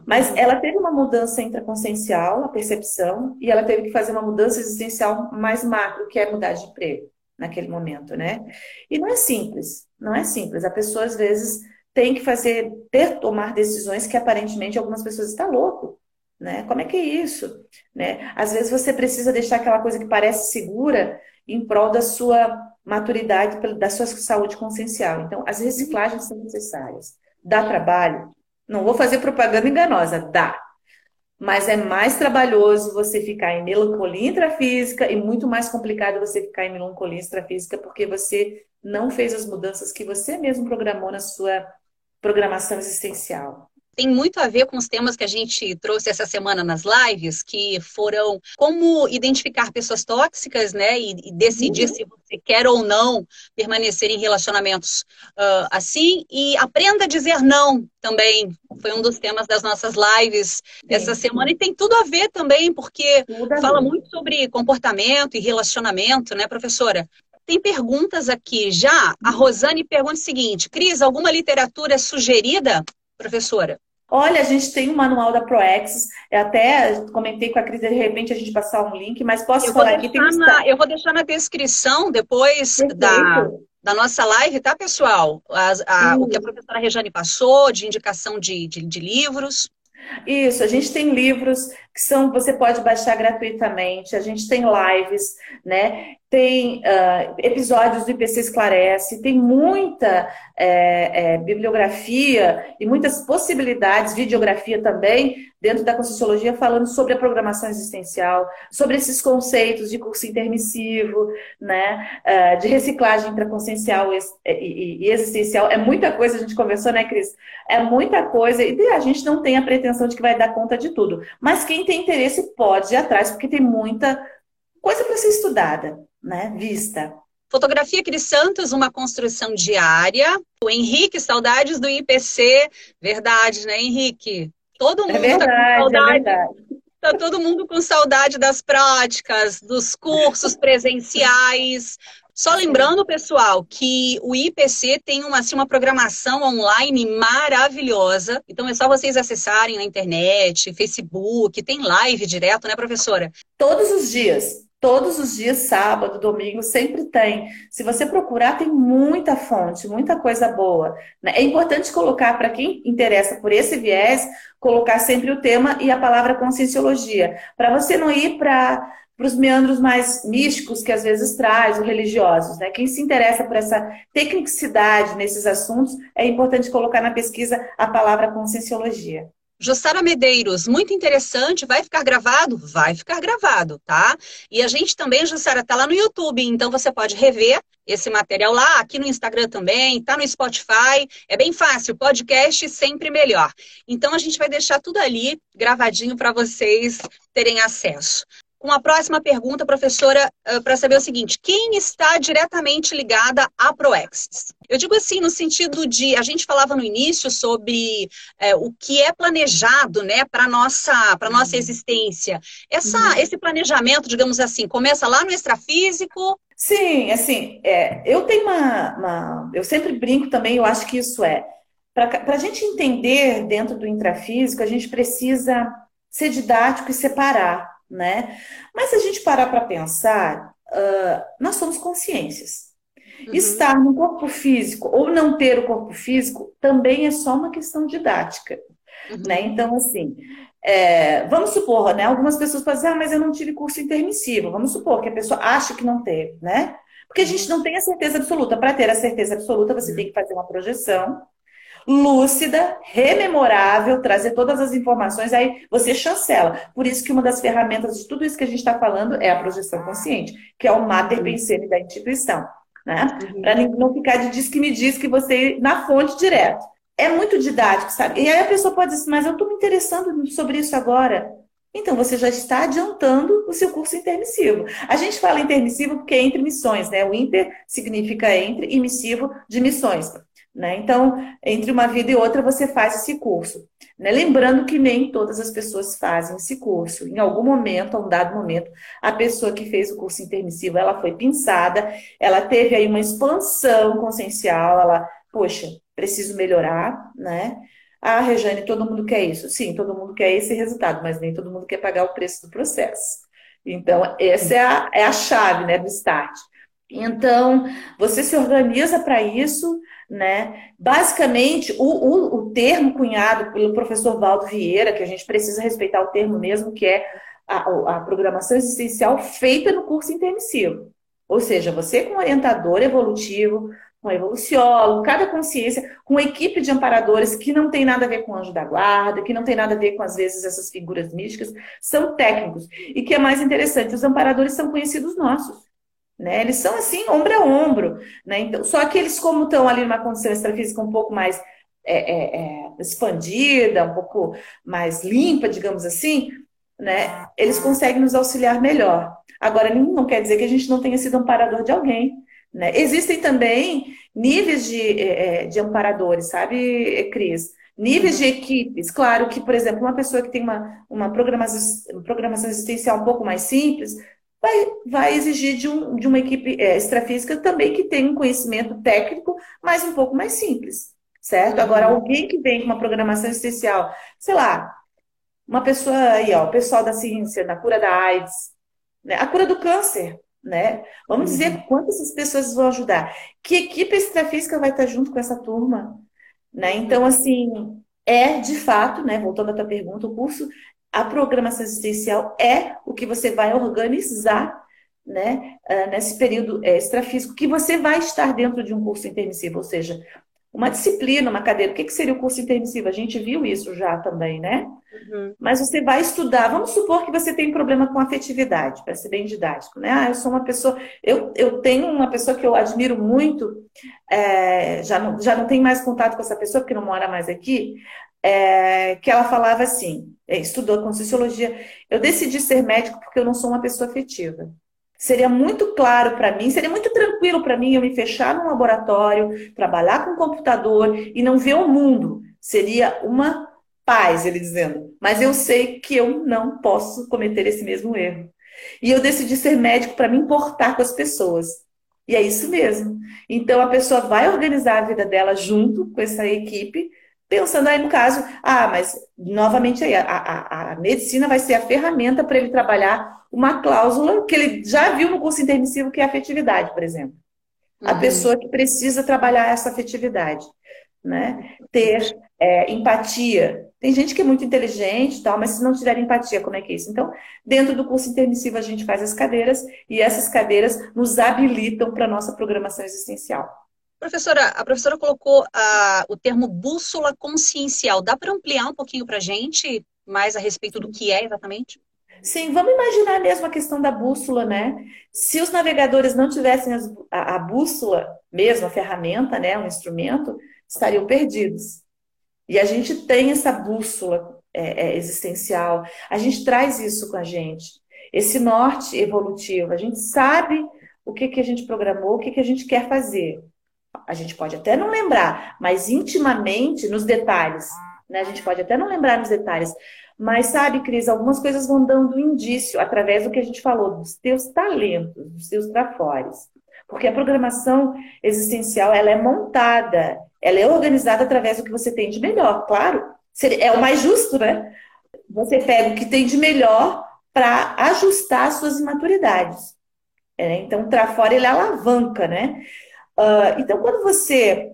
Mas ela teve uma mudança intraconsciencial, a percepção, e ela teve que fazer uma mudança existencial mais macro, que é mudar de emprego naquele momento, né? E não é simples, não é simples. A pessoa às vezes tem que fazer, ter tomar decisões que aparentemente algumas pessoas estão louco, né? Como é que é isso, né? Às vezes você precisa deixar aquela coisa que parece segura em prol da sua maturidade, da sua saúde consciencial. Então, as reciclagens são necessárias. Dá trabalho, não vou fazer propaganda enganosa, dá. Mas é mais trabalhoso você ficar em melancolia intrafísica e muito mais complicado você ficar em melancolia extrafísica porque você não fez as mudanças que você mesmo programou na sua programação existencial tem muito a ver com os temas que a gente trouxe essa semana nas lives, que foram como identificar pessoas tóxicas, né? E, e decidir uhum. se você quer ou não permanecer em relacionamentos uh, assim. E aprenda a dizer não também. Foi um dos temas das nossas lives essa semana. E tem tudo a ver também, porque fala muito sobre comportamento e relacionamento, né, professora? Tem perguntas aqui já. A uhum. Rosane pergunta o seguinte: Cris, alguma literatura sugerida, professora? Olha, a gente tem um manual da ProEx, eu até comentei com a Cris, de repente a gente passar um link, mas posso eu falar aqui? Na, eu vou deixar na descrição depois da, da nossa live, tá, pessoal? a, o que a professora Rejane passou, de indicação de, de, de livros. Isso, a gente tem livros que são, você pode baixar gratuitamente, a gente tem lives, né? Tem uh, episódios do IPC Esclarece, tem muita é, é, bibliografia e muitas possibilidades, videografia também, dentro da Conscienciologia, falando sobre a programação existencial, sobre esses conceitos de curso intermissivo, né? Uh, de reciclagem intraconsciencial e, e, e existencial. É muita coisa, a gente conversou, né, Cris? É muita coisa, e a gente não tem a pretensão de que vai dar conta de tudo. Mas quem tem interesse pode ir atrás, porque tem muita coisa para ser estudada, né? Vista. Fotografia Cris Santos, uma construção diária. O Henrique, saudades do IPC. Verdade, né, Henrique? Todo mundo é verdade, tá com saudade. É. Tá todo mundo com saudade das práticas, dos cursos presenciais. Só lembrando, pessoal, que o IPC tem uma, assim, uma programação online maravilhosa. Então é só vocês acessarem na internet, Facebook, tem live direto, né, professora? Todos os dias. Todos os dias, sábado, domingo, sempre tem. Se você procurar, tem muita fonte, muita coisa boa. Né? É importante colocar, para quem interessa por esse viés, colocar sempre o tema e a palavra conscienciologia, para você não ir para para os meandros mais místicos que às vezes traz, os religiosos. Né? Quem se interessa por essa tecnicidade nesses assuntos, é importante colocar na pesquisa a palavra conscienciologia. Jussara Medeiros, muito interessante. Vai ficar gravado? Vai ficar gravado, tá? E a gente também, Jussara, tá lá no YouTube, então você pode rever esse material lá, aqui no Instagram também, tá no Spotify. É bem fácil, podcast sempre melhor. Então a gente vai deixar tudo ali gravadinho para vocês terem acesso com a próxima pergunta, professora, eh, para saber o seguinte: quem está diretamente ligada à Proexis? Eu digo assim, no sentido de a gente falava no início sobre é, o que é planejado né, para a nossa, nossa uhum. existência. Essa, uhum. Esse planejamento, digamos assim, começa lá no extrafísico. Sim, assim, é, eu tenho uma, uma. Eu sempre brinco também, eu acho que isso é. Para a gente entender dentro do intrafísico, a gente precisa ser didático e separar né? Mas se a gente parar para pensar, uh, nós somos consciências. Uhum. Estar no corpo físico ou não ter o corpo físico também é só uma questão didática, uhum. né? Então, assim, é, vamos supor, né? Algumas pessoas podem dizer, ah, mas eu não tive curso intermissivo. Vamos supor que a pessoa acha que não teve, né? Porque a gente não tem a certeza absoluta. Para ter a certeza absoluta, você tem que fazer uma projeção lúcida, rememorável, trazer todas as informações, aí você chancela. Por isso que uma das ferramentas de tudo isso que a gente está falando é a projeção consciente, que é o mater pensene da instituição. Né? Uhum. Para não ficar de diz que me diz que você ir na fonte direto. É muito didático, sabe? E aí a pessoa pode dizer, mas eu estou me interessando sobre isso agora. Então, você já está adiantando o seu curso intermissivo. A gente fala intermissivo porque é entre missões, né? O inter significa entre e missivo de missões. Né? Então, entre uma vida e outra, você faz esse curso. Né? Lembrando que nem todas as pessoas fazem esse curso. Em algum momento, a um dado momento, a pessoa que fez o curso intermissivo, ela foi pensada, ela teve aí uma expansão consciencial, ela, poxa, preciso melhorar, né? Ah, Rejane, todo mundo quer isso. Sim, todo mundo quer esse resultado, mas nem todo mundo quer pagar o preço do processo. Então, essa é a, é a chave né, do start. Então, você se organiza para isso, né? Basicamente, o, o, o, termo cunhado pelo professor Valdo Vieira, que a gente precisa respeitar o termo mesmo, que é a, a programação existencial feita no curso intermissivo. Ou seja, você com orientador evolutivo, com evoluciólogo, cada consciência, com equipe de amparadores que não tem nada a ver com anjo da guarda, que não tem nada a ver com, às vezes, essas figuras místicas, são técnicos. E que é mais interessante, os amparadores são conhecidos nossos. Né? Eles são assim, ombro a ombro. Né? Então, só que eles, como estão ali numa condição extrafísica um pouco mais é, é, é, expandida, um pouco mais limpa, digamos assim, né? eles conseguem nos auxiliar melhor. Agora, não quer dizer que a gente não tenha sido amparador de alguém. Né? Existem também níveis de, é, é, de amparadores, sabe, Cris? Níveis de equipes. Claro que, por exemplo, uma pessoa que tem uma, uma programação, programação existencial um pouco mais simples vai, vai exigir de, um, de uma equipe é, extrafísica também que tenha um conhecimento técnico, mas um pouco mais simples, certo? Agora, uhum. alguém que vem com uma programação especial, sei lá, uma pessoa aí, ó, o pessoal da ciência, na cura da AIDS, né? a cura do câncer, né? Vamos dizer uhum. quantas essas pessoas vão ajudar. Que equipe extrafísica vai estar junto com essa turma? Né? Então, assim, é de fato, né? Voltando à tua pergunta, o curso a programação existencial é o que você vai organizar né, ah, nesse período extrafísico, que você vai estar dentro de um curso intermissivo, ou seja, uma disciplina, uma cadeira. O que, que seria o curso intermissivo? A gente viu isso já também, né? Uhum. Mas você vai estudar. Vamos supor que você tem problema com afetividade, para ser bem didático, né? Ah, eu sou uma pessoa. Eu, eu tenho uma pessoa que eu admiro muito, é, já, não, já não tenho mais contato com essa pessoa, porque não mora mais aqui, é, que ela falava assim, é, estudou com sociologia, eu decidi ser médico porque eu não sou uma pessoa afetiva. Seria muito claro para mim, seria muito tranquilo para mim eu me fechar num laboratório, trabalhar com computador e não ver o mundo. Seria uma paz, ele dizendo. Mas eu sei que eu não posso cometer esse mesmo erro. E eu decidi ser médico para me importar com as pessoas. E é isso mesmo. Então a pessoa vai organizar a vida dela junto com essa equipe Pensando aí no caso, ah, mas novamente aí, a, a, a medicina vai ser a ferramenta para ele trabalhar uma cláusula que ele já viu no curso intermissivo, que é a afetividade, por exemplo. A uhum. pessoa que precisa trabalhar essa afetividade, né? Ter é, empatia. Tem gente que é muito inteligente tal, mas se não tiver empatia, como é que é isso? Então, dentro do curso intermissivo, a gente faz as cadeiras e essas cadeiras nos habilitam para a nossa programação existencial. Professora, a professora colocou a, o termo bússola consciencial. Dá para ampliar um pouquinho para a gente mais a respeito do que é exatamente? Sim, vamos imaginar mesmo a questão da bússola, né? Se os navegadores não tivessem as, a, a, bússola, mesmo a ferramenta, né, um instrumento, estariam perdidos. E a gente tem essa bússola é, é, existencial, a gente traz isso com a gente, esse norte evolutivo, a gente sabe o que, que a gente programou, o que, que a gente quer fazer. A gente pode até não lembrar, mas intimamente, nos detalhes, né? A gente pode até não lembrar nos detalhes. Mas sabe, Cris, algumas coisas vão dando indício através do que a gente falou, dos teus talentos, dos teus trafores. Porque a programação existencial, ela é montada, ela é organizada através do que você tem de melhor, claro. É o mais justo, né? Você pega o que tem de melhor para ajustar as suas imaturidades. É, então, o trafora, ele alavanca, né? Uh, então, quando você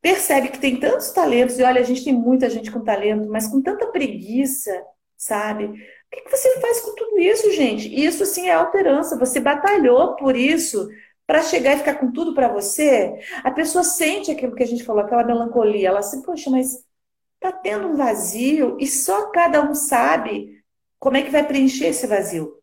percebe que tem tantos talentos, e olha, a gente tem muita gente com talento, mas com tanta preguiça, sabe? O que, que você faz com tudo isso, gente? Isso, sim, é alterança. Você batalhou por isso para chegar e ficar com tudo para você, a pessoa sente aquilo que a gente falou, aquela melancolia. Ela assim, poxa, mas tá tendo um vazio e só cada um sabe como é que vai preencher esse vazio,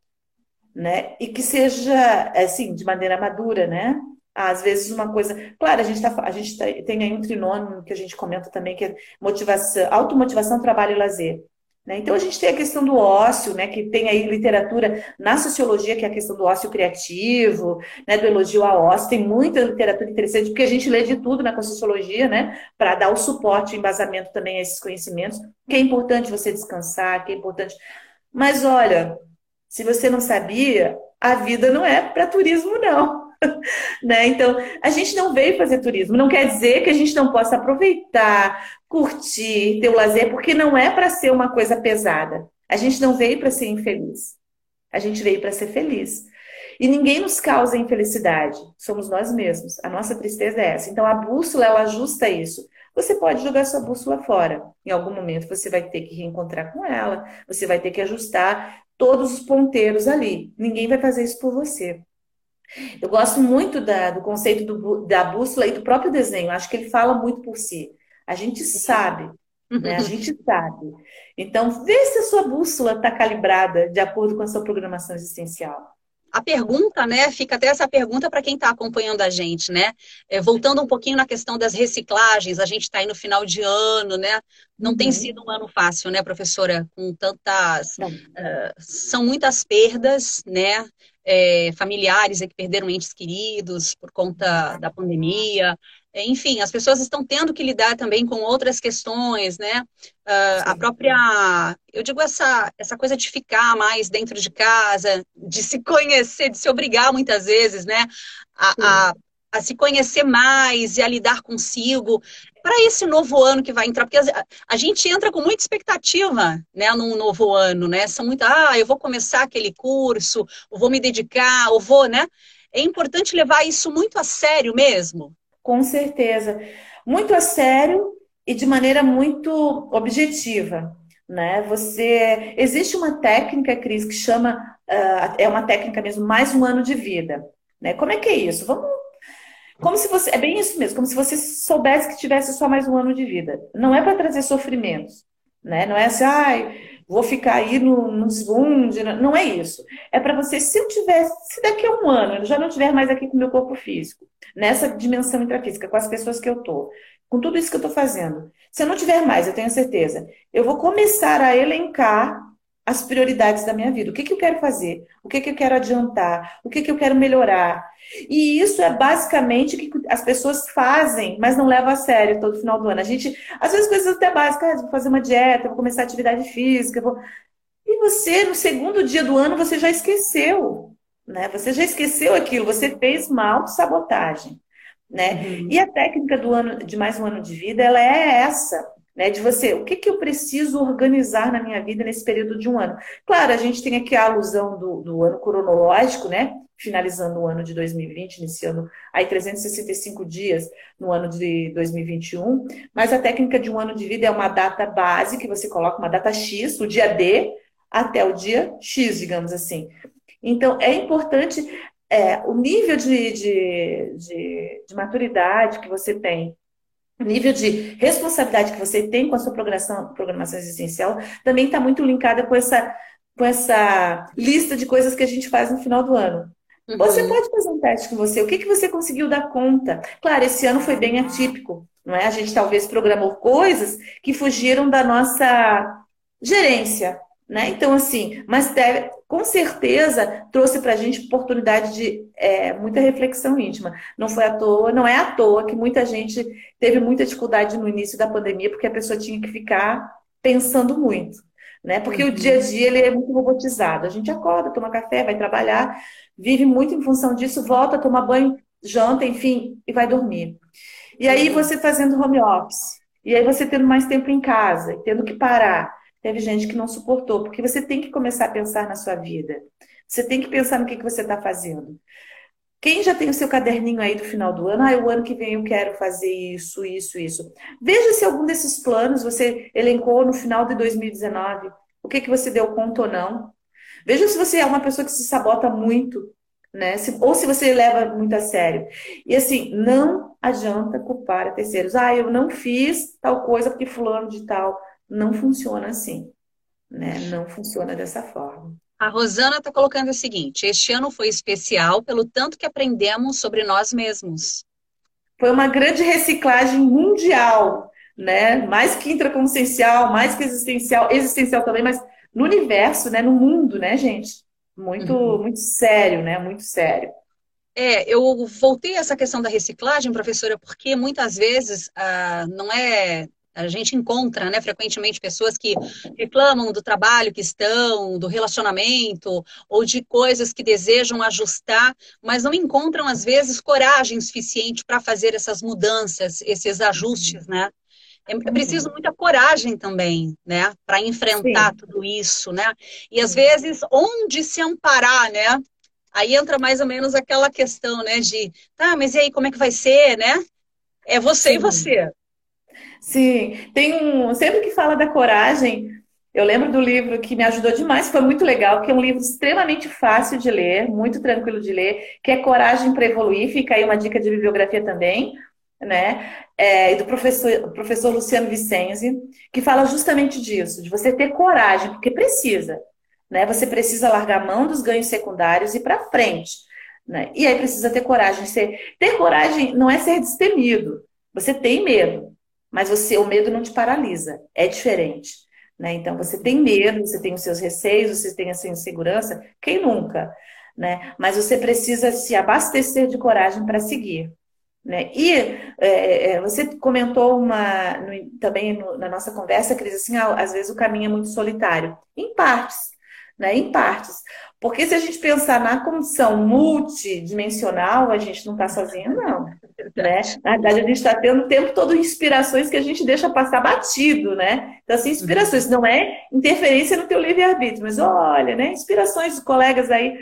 né? E que seja, assim, de maneira madura, né? Às vezes uma coisa, claro, a gente, tá, a gente tá, tem aí um trinômio que a gente comenta também, que é motivação, automotivação, trabalho e lazer. Né? Então a gente tem a questão do ócio, né, que tem aí literatura na sociologia, que é a questão do ócio criativo, né, do elogio ao ócio, tem muita literatura interessante, porque a gente lê de tudo na sociologia, né, para dar o suporte, o embasamento também a esses conhecimentos, que é importante você descansar, que é importante. Mas olha, se você não sabia, a vida não é para turismo, não. né? Então, a gente não veio fazer turismo. Não quer dizer que a gente não possa aproveitar, curtir, ter o lazer, porque não é para ser uma coisa pesada. A gente não veio para ser infeliz. A gente veio para ser feliz. E ninguém nos causa infelicidade, somos nós mesmos. A nossa tristeza é essa. Então a bússola ela ajusta isso. Você pode jogar sua bússola fora. Em algum momento você vai ter que reencontrar com ela, você vai ter que ajustar todos os ponteiros ali. Ninguém vai fazer isso por você. Eu gosto muito da, do conceito do, da bússola e do próprio desenho. Acho que ele fala muito por si. A gente sabe, né? A gente sabe. Então, vê se a sua bússola está calibrada de acordo com a sua programação existencial. A pergunta, né, fica até essa pergunta para quem está acompanhando a gente, né? É, voltando um pouquinho na questão das reciclagens, a gente está aí no final de ano, né? Não uhum. tem sido um ano fácil, né, professora? Com tantas. Uh, são muitas perdas, né? É, familiares que perderam entes queridos por conta da pandemia. É, enfim, as pessoas estão tendo que lidar também com outras questões, né? Uh, a própria, eu digo essa, essa coisa de ficar mais dentro de casa, de se conhecer, de se obrigar muitas vezes, né? A, a, a se conhecer mais e a lidar consigo para esse novo ano que vai entrar, porque a, gente entra com muita expectativa, né, num novo ano, né? São muito, ah, eu vou começar aquele curso, eu vou me dedicar, eu vou, né? É importante levar isso muito a sério mesmo. Com certeza, muito a sério e de maneira muito objetiva, né? Você existe uma técnica, Cris, que chama uh, é uma técnica mesmo mais um ano de vida, né? Como é que é isso? Vamos como se você. É bem isso mesmo, como se você soubesse que tivesse só mais um ano de vida. Não é para trazer sofrimentos. Né? Não é assim, ai, vou ficar aí no, no desbunde. Não é isso. É para você, se eu tivesse, se daqui a um ano eu já não estiver mais aqui com o meu corpo físico, nessa dimensão intrafísica, com as pessoas que eu tô, com tudo isso que eu estou fazendo, se eu não tiver mais, eu tenho certeza, eu vou começar a elencar as prioridades da minha vida. O que, que eu quero fazer? O que, que eu quero adiantar? O que, que eu quero melhorar? E isso é basicamente o que as pessoas fazem, mas não levam a sério todo final do ano. A gente, às vezes, coisas até básicas, ah, vou fazer uma dieta, vou começar atividade física. Vou... E você, no segundo dia do ano, você já esqueceu. Né? Você já esqueceu aquilo, você fez mal sabotagem. Né? Uhum. E a técnica do ano de mais um ano de vida, ela é essa né? De você, o que, que eu preciso organizar na minha vida nesse período de um ano? Claro, a gente tem aqui a alusão do, do ano cronológico, né? Finalizando o ano de 2020, iniciando aí 365 dias no ano de 2021, mas a técnica de um ano de vida é uma data base que você coloca uma data X, o dia D, até o dia X, digamos assim. Então, é importante é, o nível de, de, de, de maturidade que você tem nível de responsabilidade que você tem com a sua programação, programação existencial também está muito linkada com essa, com essa lista de coisas que a gente faz no final do ano. Uhum. Você pode fazer um teste com você. O que, que você conseguiu dar conta? Claro, esse ano foi bem atípico, não é? A gente talvez programou coisas que fugiram da nossa gerência, né? Então, assim, mas deve, com certeza trouxe para a gente oportunidade de é, muita reflexão íntima. Não foi à toa, não é à toa que muita gente teve muita dificuldade no início da pandemia, porque a pessoa tinha que ficar pensando muito. Né? Porque uhum. o dia a dia ele é muito robotizado. A gente acorda, toma café, vai trabalhar, vive muito em função disso, volta, toma banho, janta, enfim, e vai dormir. E aí uhum. você fazendo home office, e aí você tendo mais tempo em casa, tendo que parar Teve gente que não suportou, porque você tem que começar a pensar na sua vida. Você tem que pensar no que, que você está fazendo. Quem já tem o seu caderninho aí do final do ano, ah, o ano que vem eu quero fazer isso, isso, isso. Veja se algum desses planos você elencou no final de 2019, o que, que você deu conta ou não. Veja se você é uma pessoa que se sabota muito, né? Se, ou se você leva muito a sério. E assim, não adianta culpar terceiros. Ah, eu não fiz tal coisa porque fulano de tal. Não funciona assim, né? Não funciona dessa forma. A Rosana está colocando o seguinte: este ano foi especial pelo tanto que aprendemos sobre nós mesmos. Foi uma grande reciclagem mundial, né? Mais que intraconsciencial, mais que existencial, existencial também, mas no universo, né? No mundo, né, gente? Muito, uhum. muito sério, né? Muito sério. É, eu voltei a essa questão da reciclagem, professora, porque muitas vezes ah, não é. A gente encontra, né, frequentemente pessoas que reclamam do trabalho que estão, do relacionamento, ou de coisas que desejam ajustar, mas não encontram, às vezes, coragem suficiente para fazer essas mudanças, esses ajustes, né? É, é preciso muita coragem também, né, para enfrentar Sim. tudo isso, né? E às vezes onde se amparar, né? Aí entra mais ou menos aquela questão, né, de, tá, mas e aí como é que vai ser, né? É você Sim. e você. Sim, tem um, sempre que fala da coragem, eu lembro do livro que me ajudou demais, foi muito legal, que é um livro extremamente fácil de ler, muito tranquilo de ler, que é Coragem para Evoluir, fica aí uma dica de bibliografia também né? É, do professor, professor Luciano Vicenzi, que fala justamente disso, de você ter coragem, porque precisa, né? Você precisa largar a mão dos ganhos secundários e ir para frente, né? E aí precisa ter coragem. Ser, ter coragem não é ser destemido. Você tem medo, mas você o medo não te paralisa. É diferente, né? Então você tem medo, você tem os seus receios, você tem a sua insegurança. Quem nunca, né? Mas você precisa se abastecer de coragem para seguir. Né? E é, é, você comentou uma, no, também no, na nossa conversa, Cris, assim, ah, às vezes o caminho é muito solitário. Em partes, né? Em partes. Porque se a gente pensar na condição multidimensional, a gente não está sozinho, não. Né? Na verdade, a gente está tendo o tempo todo inspirações que a gente deixa passar batido, né? Então, assim, inspirações não é interferência no teu livre-arbítrio, mas olha, né? Inspirações dos colegas aí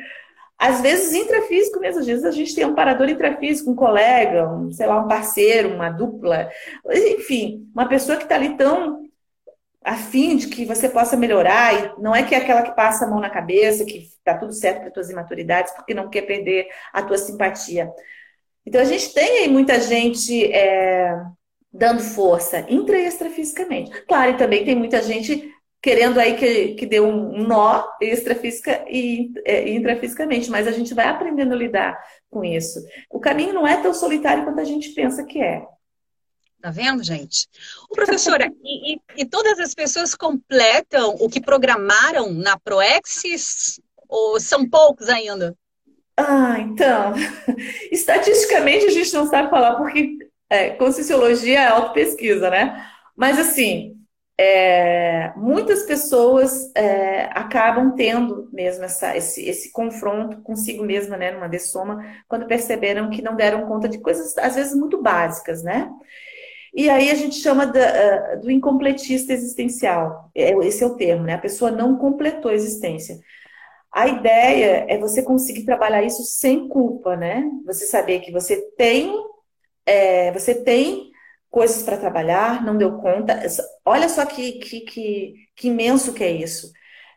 às vezes, intrafísico mesmo, às vezes a gente tem um parador intrafísico, um colega, um, sei lá, um parceiro, uma dupla, enfim, uma pessoa que está ali tão afim de que você possa melhorar, e não é que é aquela que passa a mão na cabeça, que está tudo certo para tuas imaturidades, porque não quer perder a tua simpatia. Então a gente tem aí muita gente é, dando força intra e extrafisicamente. Claro, e também tem muita gente querendo aí que, que dê um nó extrafísica e é, intrafisicamente, mas a gente vai aprendendo a lidar com isso. O caminho não é tão solitário quanto a gente pensa que é. Tá vendo, gente? O professora, e, e, e, todas as pessoas completam o que programaram na Proexis? Ou são poucos ainda? Ah, então. Estatisticamente a gente não sabe falar, porque é, Conscienciologia é auto-pesquisa, né? Mas assim, é, muitas pessoas é, acabam tendo mesmo essa, esse, esse, confronto consigo mesma, né, numa dessoma, quando perceberam que não deram conta de coisas, às vezes, muito básicas, né? E aí a gente chama da, do incompletista existencial. É, esse é o termo, né? A pessoa não completou a existência. A ideia é você conseguir trabalhar isso sem culpa, né? Você saber que você tem, é, você tem coisas para trabalhar, não deu conta. Olha só que, que, que, que imenso que é isso.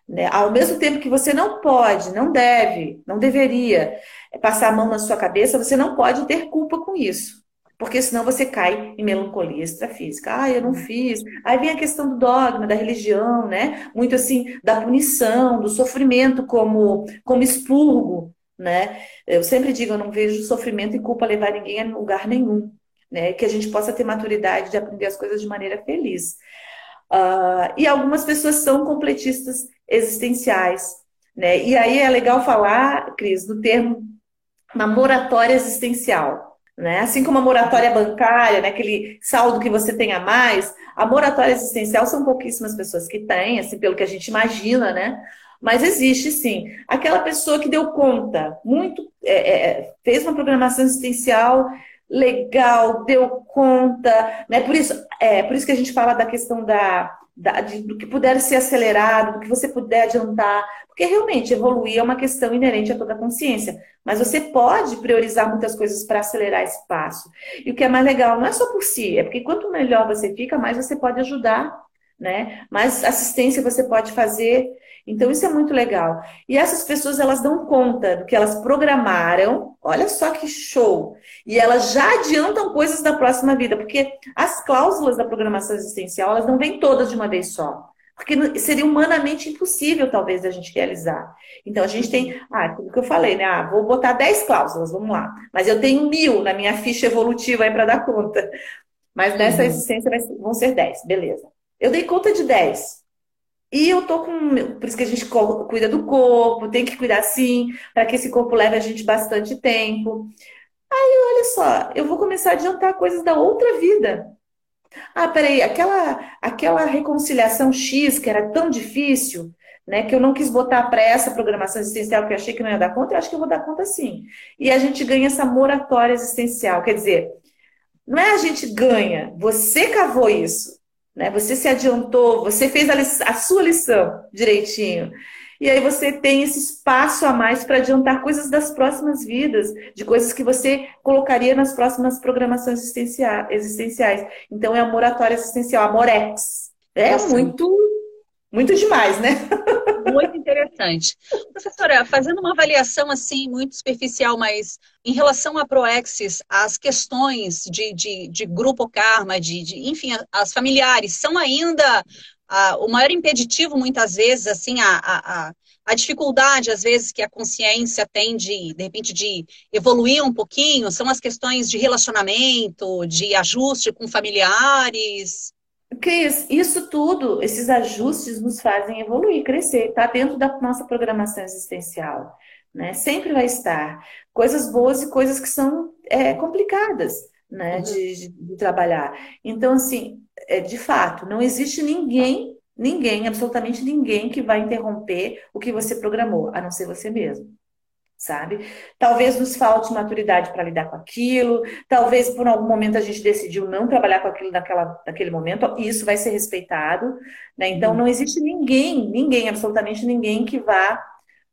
Né? Ao mesmo tempo que você não pode, não deve, não deveria passar a mão na sua cabeça, você não pode ter culpa com isso. Porque senão você cai em melancolia extrafísica. Ah, eu não fiz. Aí vem a questão do dogma, da religião, né? Muito assim, da punição, do sofrimento como, como expurgo, né? Eu sempre digo, eu não vejo sofrimento e culpa levar ninguém a lugar nenhum né? Que a gente possa ter maturidade de aprender as coisas de maneira feliz. Uh, e algumas pessoas são completistas existenciais, né? E aí é legal falar, Cris, do termo uma moratória existencial. Né? Assim como a moratória bancária, né? aquele saldo que você tem a mais, a moratória existencial são pouquíssimas pessoas que têm, assim, pelo que a gente imagina, né? Mas existe sim. Aquela pessoa que deu conta, muito, é, é, fez uma programação existencial legal, deu conta, né? Por isso, é, por isso que a gente fala da questão da, da de, do que puder ser acelerado, do que você puder adiantar, porque realmente evoluir é uma questão inerente a toda a consciência, mas você pode priorizar muitas coisas para acelerar esse passo. E o que é mais legal não é só por si, é porque quanto melhor você fica, mais você pode ajudar né? Mas assistência você pode fazer. Então isso é muito legal. E essas pessoas elas dão conta do que elas programaram. Olha só que show. E elas já adiantam coisas da próxima vida, porque as cláusulas da programação existencial, elas não vêm todas de uma vez só. Porque seria humanamente impossível, talvez, a gente realizar. Então, a gente tem, ah, tudo que eu falei, né? Ah, vou botar 10 cláusulas, vamos lá. Mas eu tenho mil na minha ficha evolutiva aí para dar conta. Mas nessa uhum. existência vão ser 10, beleza. Eu dei conta de 10. E eu tô com. Por isso que a gente cuida do corpo, tem que cuidar sim, para que esse corpo leve a gente bastante tempo. Aí, olha só, eu vou começar a adiantar coisas da outra vida. Ah, peraí, aquela, aquela reconciliação X que era tão difícil, né, que eu não quis botar para essa programação existencial que eu achei que não ia dar conta, eu acho que eu vou dar conta sim. E a gente ganha essa moratória existencial, quer dizer, não é a gente ganha, você cavou isso, né? Você se adiantou, você fez a, a sua lição direitinho. E aí você tem esse espaço a mais para adiantar coisas das próximas vidas, de coisas que você colocaria nas próximas programações existenciais. Então é a moratória existencial, a Morex. É Nossa. muito, muito demais, né? Muito interessante. Professora, fazendo uma avaliação assim, muito superficial, mas em relação a Proexis, as questões de, de, de grupo karma, de, de enfim, as familiares, são ainda o maior impeditivo, muitas vezes, assim, a, a, a, dificuldade, às vezes, que a consciência tem de, de repente, de evoluir um pouquinho, são as questões de relacionamento, de ajuste com familiares. Cris, isso tudo, esses ajustes nos fazem evoluir, crescer, está dentro da nossa programação existencial. Né? Sempre vai estar. Coisas boas e coisas que são é, complicadas né? Uhum. De, de, de trabalhar. Então, assim, é, de fato, não existe ninguém, ninguém, absolutamente ninguém que vai interromper o que você programou, a não ser você mesmo. Sabe? Talvez nos falte maturidade para lidar com aquilo, talvez por algum momento a gente decidiu não trabalhar com aquilo naquela, naquele momento, e isso vai ser respeitado. Né? Então, não existe ninguém, ninguém, absolutamente ninguém, que vá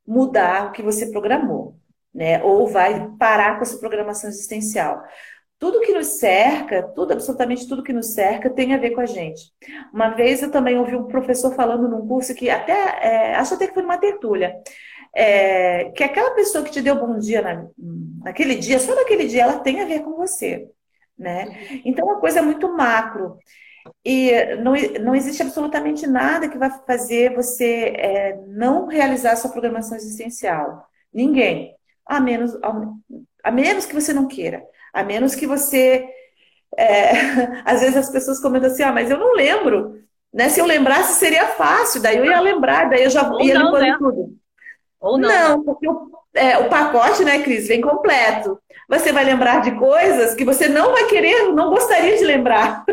mudar o que você programou, né? Ou vai parar com essa programação existencial. Tudo que nos cerca, tudo, absolutamente tudo que nos cerca, tem a ver com a gente. Uma vez eu também ouvi um professor falando num curso que até, é, acho até que foi numa tertúlia, é, que aquela pessoa que te deu bom dia na, naquele dia, só naquele dia, ela tem a ver com você. Né? Então, é uma coisa muito macro. E não, não existe absolutamente nada que vai fazer você é, não realizar a sua programação existencial. Ninguém. A menos, a menos que você não queira. A menos que você. É, às vezes as pessoas comentam assim, ah, mas eu não lembro. Né? Se eu lembrasse, seria fácil, daí eu ia lembrar, daí eu já ia não, né? tudo. Ou não. Não, porque o, é, o pacote, né, Cris, vem completo. Você vai lembrar de coisas que você não vai querer, não gostaria de lembrar.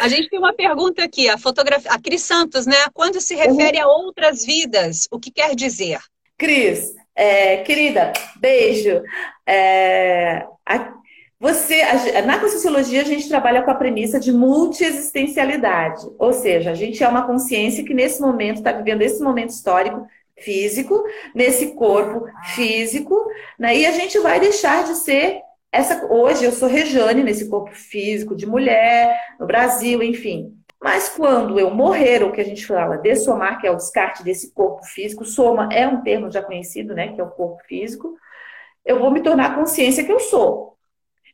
A gente tem uma pergunta aqui, a fotografia, a Cris Santos, né? Quando se refere uhum. a outras vidas, o que quer dizer? Cris, é, querida, beijo. É, a, você, a, na Conscienciologia, a gente trabalha com a premissa de multiexistencialidade, ou seja, a gente é uma consciência que nesse momento está vivendo esse momento histórico físico, nesse corpo físico, né, e a gente vai deixar de ser essa. Hoje eu sou Rejane nesse corpo físico de mulher, no Brasil, enfim. Mas quando eu morrer, o que a gente fala, dessomar, que é o descarte desse corpo físico, soma é um termo já conhecido, né, que é o corpo físico, eu vou me tornar a consciência que eu sou.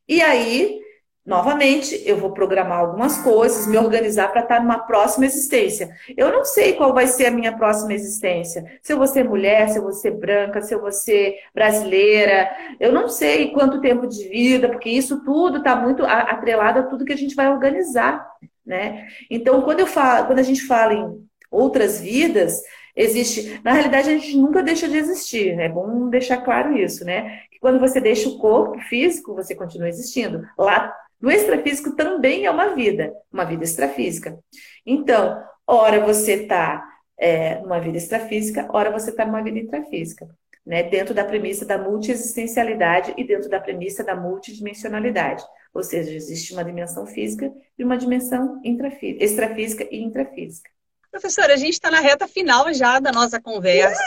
E aí, novamente, eu vou programar algumas coisas, me organizar para estar numa próxima existência. Eu não sei qual vai ser a minha próxima existência. Se eu vou ser mulher, se eu vou ser branca, se eu vou ser brasileira. Eu não sei quanto tempo de vida, porque isso tudo está muito atrelado a tudo que a gente vai organizar né? Então, quando, eu falo, quando a gente fala em outras vidas, existe. Na realidade, a gente nunca deixa de existir, né? é bom deixar claro isso, né? Que quando você deixa o corpo físico, você continua existindo. Lá no extrafísico também é uma vida, uma vida extrafísica. Então, ora você está é, numa vida extrafísica, ora você está numa vida intrafísica. Né, dentro da premissa da multiexistencialidade e dentro da premissa da multidimensionalidade. Ou seja, existe uma dimensão física e uma dimensão extrafísica e intrafísica. Professora, a gente está na reta final já da nossa conversa.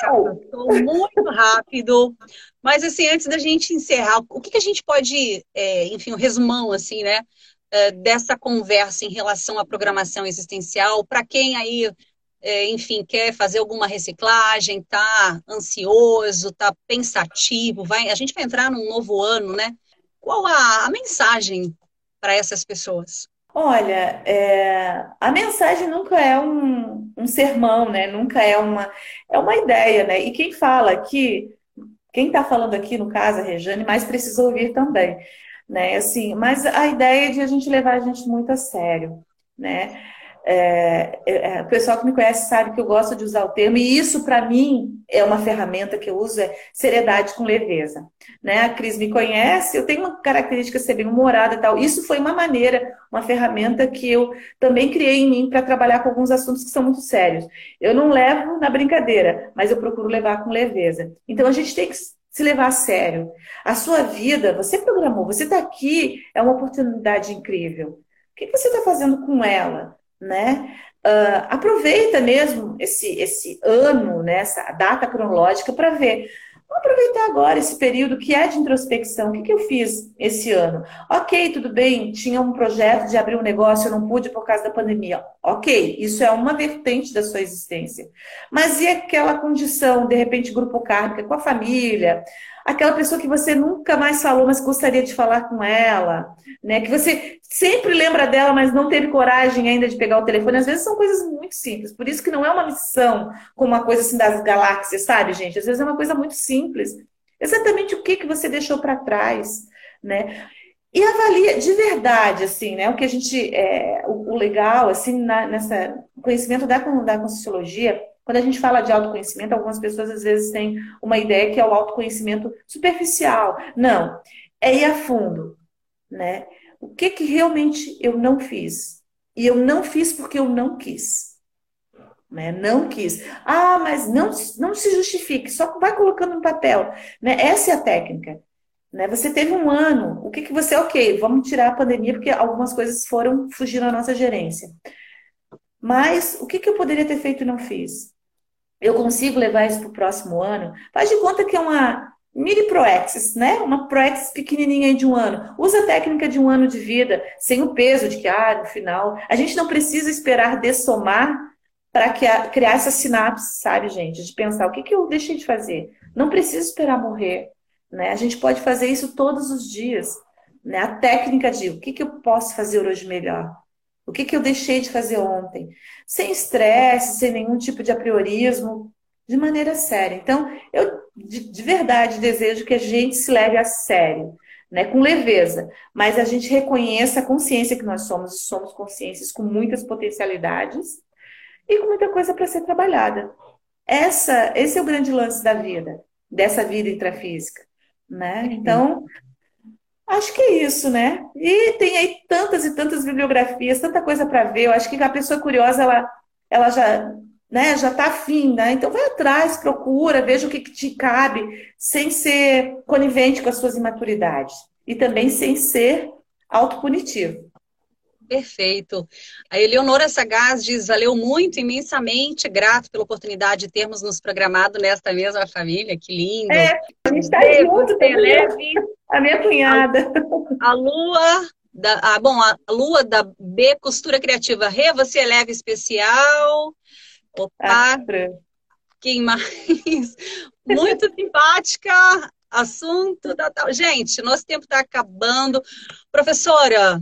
Estou muito rápido. Mas, assim, antes da gente encerrar, o que, que a gente pode, é, enfim, um resumão, assim, né? uh, dessa conversa em relação à programação existencial? Para quem aí, uh, enfim, quer fazer alguma reciclagem, tá ansioso, tá pensativo, vai, a gente vai entrar num novo ano, né? Qual a, a mensagem para essas pessoas? Olha, é, a mensagem nunca é um, um, sermão, né? Nunca é uma, é uma ideia, né? E quem fala aqui, quem está falando aqui, no caso, a Rejane, mais precisa ouvir também, né? Assim, mas a ideia é de a gente levar a gente muito a sério, né? É, é, é, o pessoal que me conhece sabe que eu gosto de usar o termo, e isso, para mim, é uma ferramenta que eu uso, é seriedade com leveza. Né? A Cris me conhece, eu tenho uma característica ser bem humorada e tal. Isso foi uma maneira, uma ferramenta que eu também criei em mim para trabalhar com alguns assuntos que são muito sérios. Eu não levo na brincadeira, mas eu procuro levar com leveza. Então a gente tem que se levar a sério. A sua vida, você programou, você está aqui, é uma oportunidade incrível. O que você está fazendo com ela? Né? Uh, aproveita mesmo esse, esse ano, né, essa data cronológica para ver. Vamos aproveitar agora esse período que é de introspecção. O que, que eu fiz esse ano? Ok, tudo bem, tinha um projeto de abrir um negócio, eu não pude por causa da pandemia. Ok, isso é uma vertente da sua existência. Mas e aquela condição, de repente, grupo kármica com a família, aquela pessoa que você nunca mais falou, mas gostaria de falar com ela, né? Que você sempre lembra dela, mas não teve coragem ainda de pegar o telefone. Às vezes são coisas muito simples. Por isso que não é uma missão como uma coisa assim das galáxias, sabe, gente? Às vezes é uma coisa muito simples. Exatamente o que que você deixou para trás, né? E avalia de verdade, assim, né? O que a gente, é, o, o legal, assim, na, nessa conhecimento da, da Conscienciologia quando a gente fala de autoconhecimento, algumas pessoas às vezes têm uma ideia que é o autoconhecimento superficial. Não, é ir a fundo, né? O que que realmente eu não fiz? E eu não fiz porque eu não quis. Né? Não quis. Ah, mas não, não se justifique, só vai colocando no papel. Né? Essa é a técnica. Né? Você teve um ano, o que, que você, ok, vamos tirar a pandemia, porque algumas coisas foram fugir da nossa gerência. Mas o que, que eu poderia ter feito e não fiz? Eu consigo levar isso para o próximo ano? Faz de conta que é uma mini proexis, né? Uma proexis pequenininha de um ano. Usa a técnica de um ano de vida, sem o peso de que, ah, no final. A gente não precisa esperar dessomar para criar essa sinapse, sabe, gente? De pensar o que, que eu deixei de fazer. Não precisa esperar morrer. Né? A gente pode fazer isso todos os dias. Né? A técnica de o que, que eu posso fazer hoje melhor? O que, que eu deixei de fazer ontem? Sem estresse, sem nenhum tipo de apriorismo, de maneira séria. Então, eu de, de verdade desejo que a gente se leve a sério. Né, com leveza, mas a gente reconheça a consciência que nós somos, somos consciências com muitas potencialidades e com muita coisa para ser trabalhada. Essa, esse é o grande lance da vida, dessa vida intrafísica, né? Então, Acho que é isso, né? E tem aí tantas e tantas bibliografias, tanta coisa para ver. Eu acho que a pessoa curiosa, ela, ela já né, já está afim, né? Então vai atrás, procura, veja o que, que te cabe, sem ser conivente com as suas imaturidades. E também sem ser autopunitivo. Perfeito. A Eleonora Sagaz diz: valeu muito, imensamente grato pela oportunidade de termos nos programado nesta mesma família. Que lindo. É, a gente está junto, leve. A minha cunhada. A, a Lua. Da, ah, bom, a Lua da B Costura Criativa. Rê, você é leve especial. Opa! Ah, quem mais? Muito simpática. Assunto da tal. Gente, nosso tempo está acabando. Professora,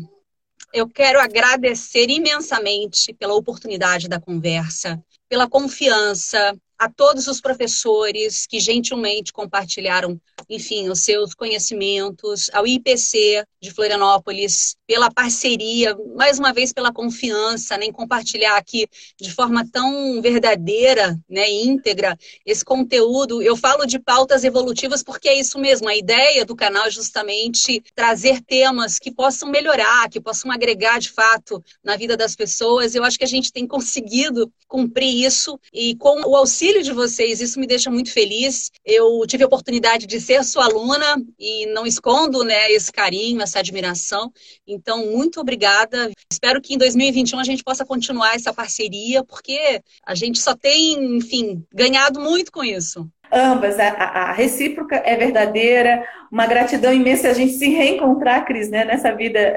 eu quero agradecer imensamente pela oportunidade da conversa, pela confiança, a todos os professores que gentilmente compartilharam, enfim, os seus conhecimentos, ao IPC de Florianópolis, pela parceria, mais uma vez pela confiança né, em compartilhar aqui de forma tão verdadeira, né, íntegra, esse conteúdo. Eu falo de pautas evolutivas porque é isso mesmo, a ideia do canal é justamente trazer temas que possam melhorar, que possam agregar de fato na vida das pessoas. Eu acho que a gente tem conseguido cumprir isso e com o auxílio auxílio de vocês, isso me deixa muito feliz. Eu tive a oportunidade de ser sua aluna e não escondo né, esse carinho, essa admiração. Então, muito obrigada. Espero que em 2021 a gente possa continuar essa parceria, porque a gente só tem, enfim, ganhado muito com isso. ambas, a, a, recíproca é verdadeira, uma gratidão imensa a gente se reencontrar, Cris, né, nessa vida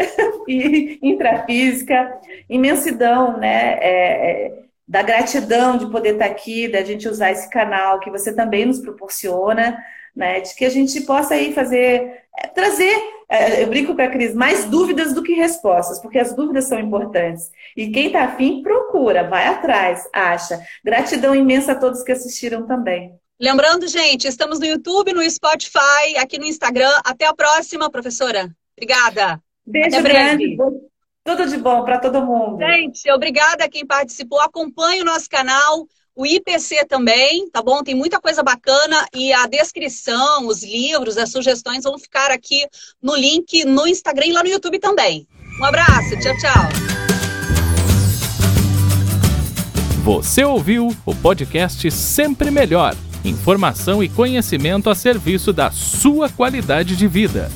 intrafísica, imensidão, né, é, é, da gratidão de poder estar aqui, da gente usar esse canal que você também nos proporciona, né, de que a gente possa aí fazer, é, trazer, é, eu brinco com a Cris, mais dúvidas do que respostas, porque as dúvidas são importantes. E quem está afim, procura, vai atrás, acha. Gratidão imensa a todos que assistiram também. Lembrando, gente, estamos no YouTube, no Spotify, aqui no Instagram. Até a próxima, professora. Obrigada. Beijo Até grande. Tudo de bom para todo mundo. Gente, obrigada a quem participou. Acompanhe o nosso canal o IPC também, tá bom? Tem muita coisa bacana e a descrição, os livros, as sugestões vão ficar aqui no link no Instagram e lá no YouTube também. Um abraço, tchau, tchau. Você ouviu o podcast Sempre Melhor. Informação e conhecimento a serviço da sua qualidade de vida.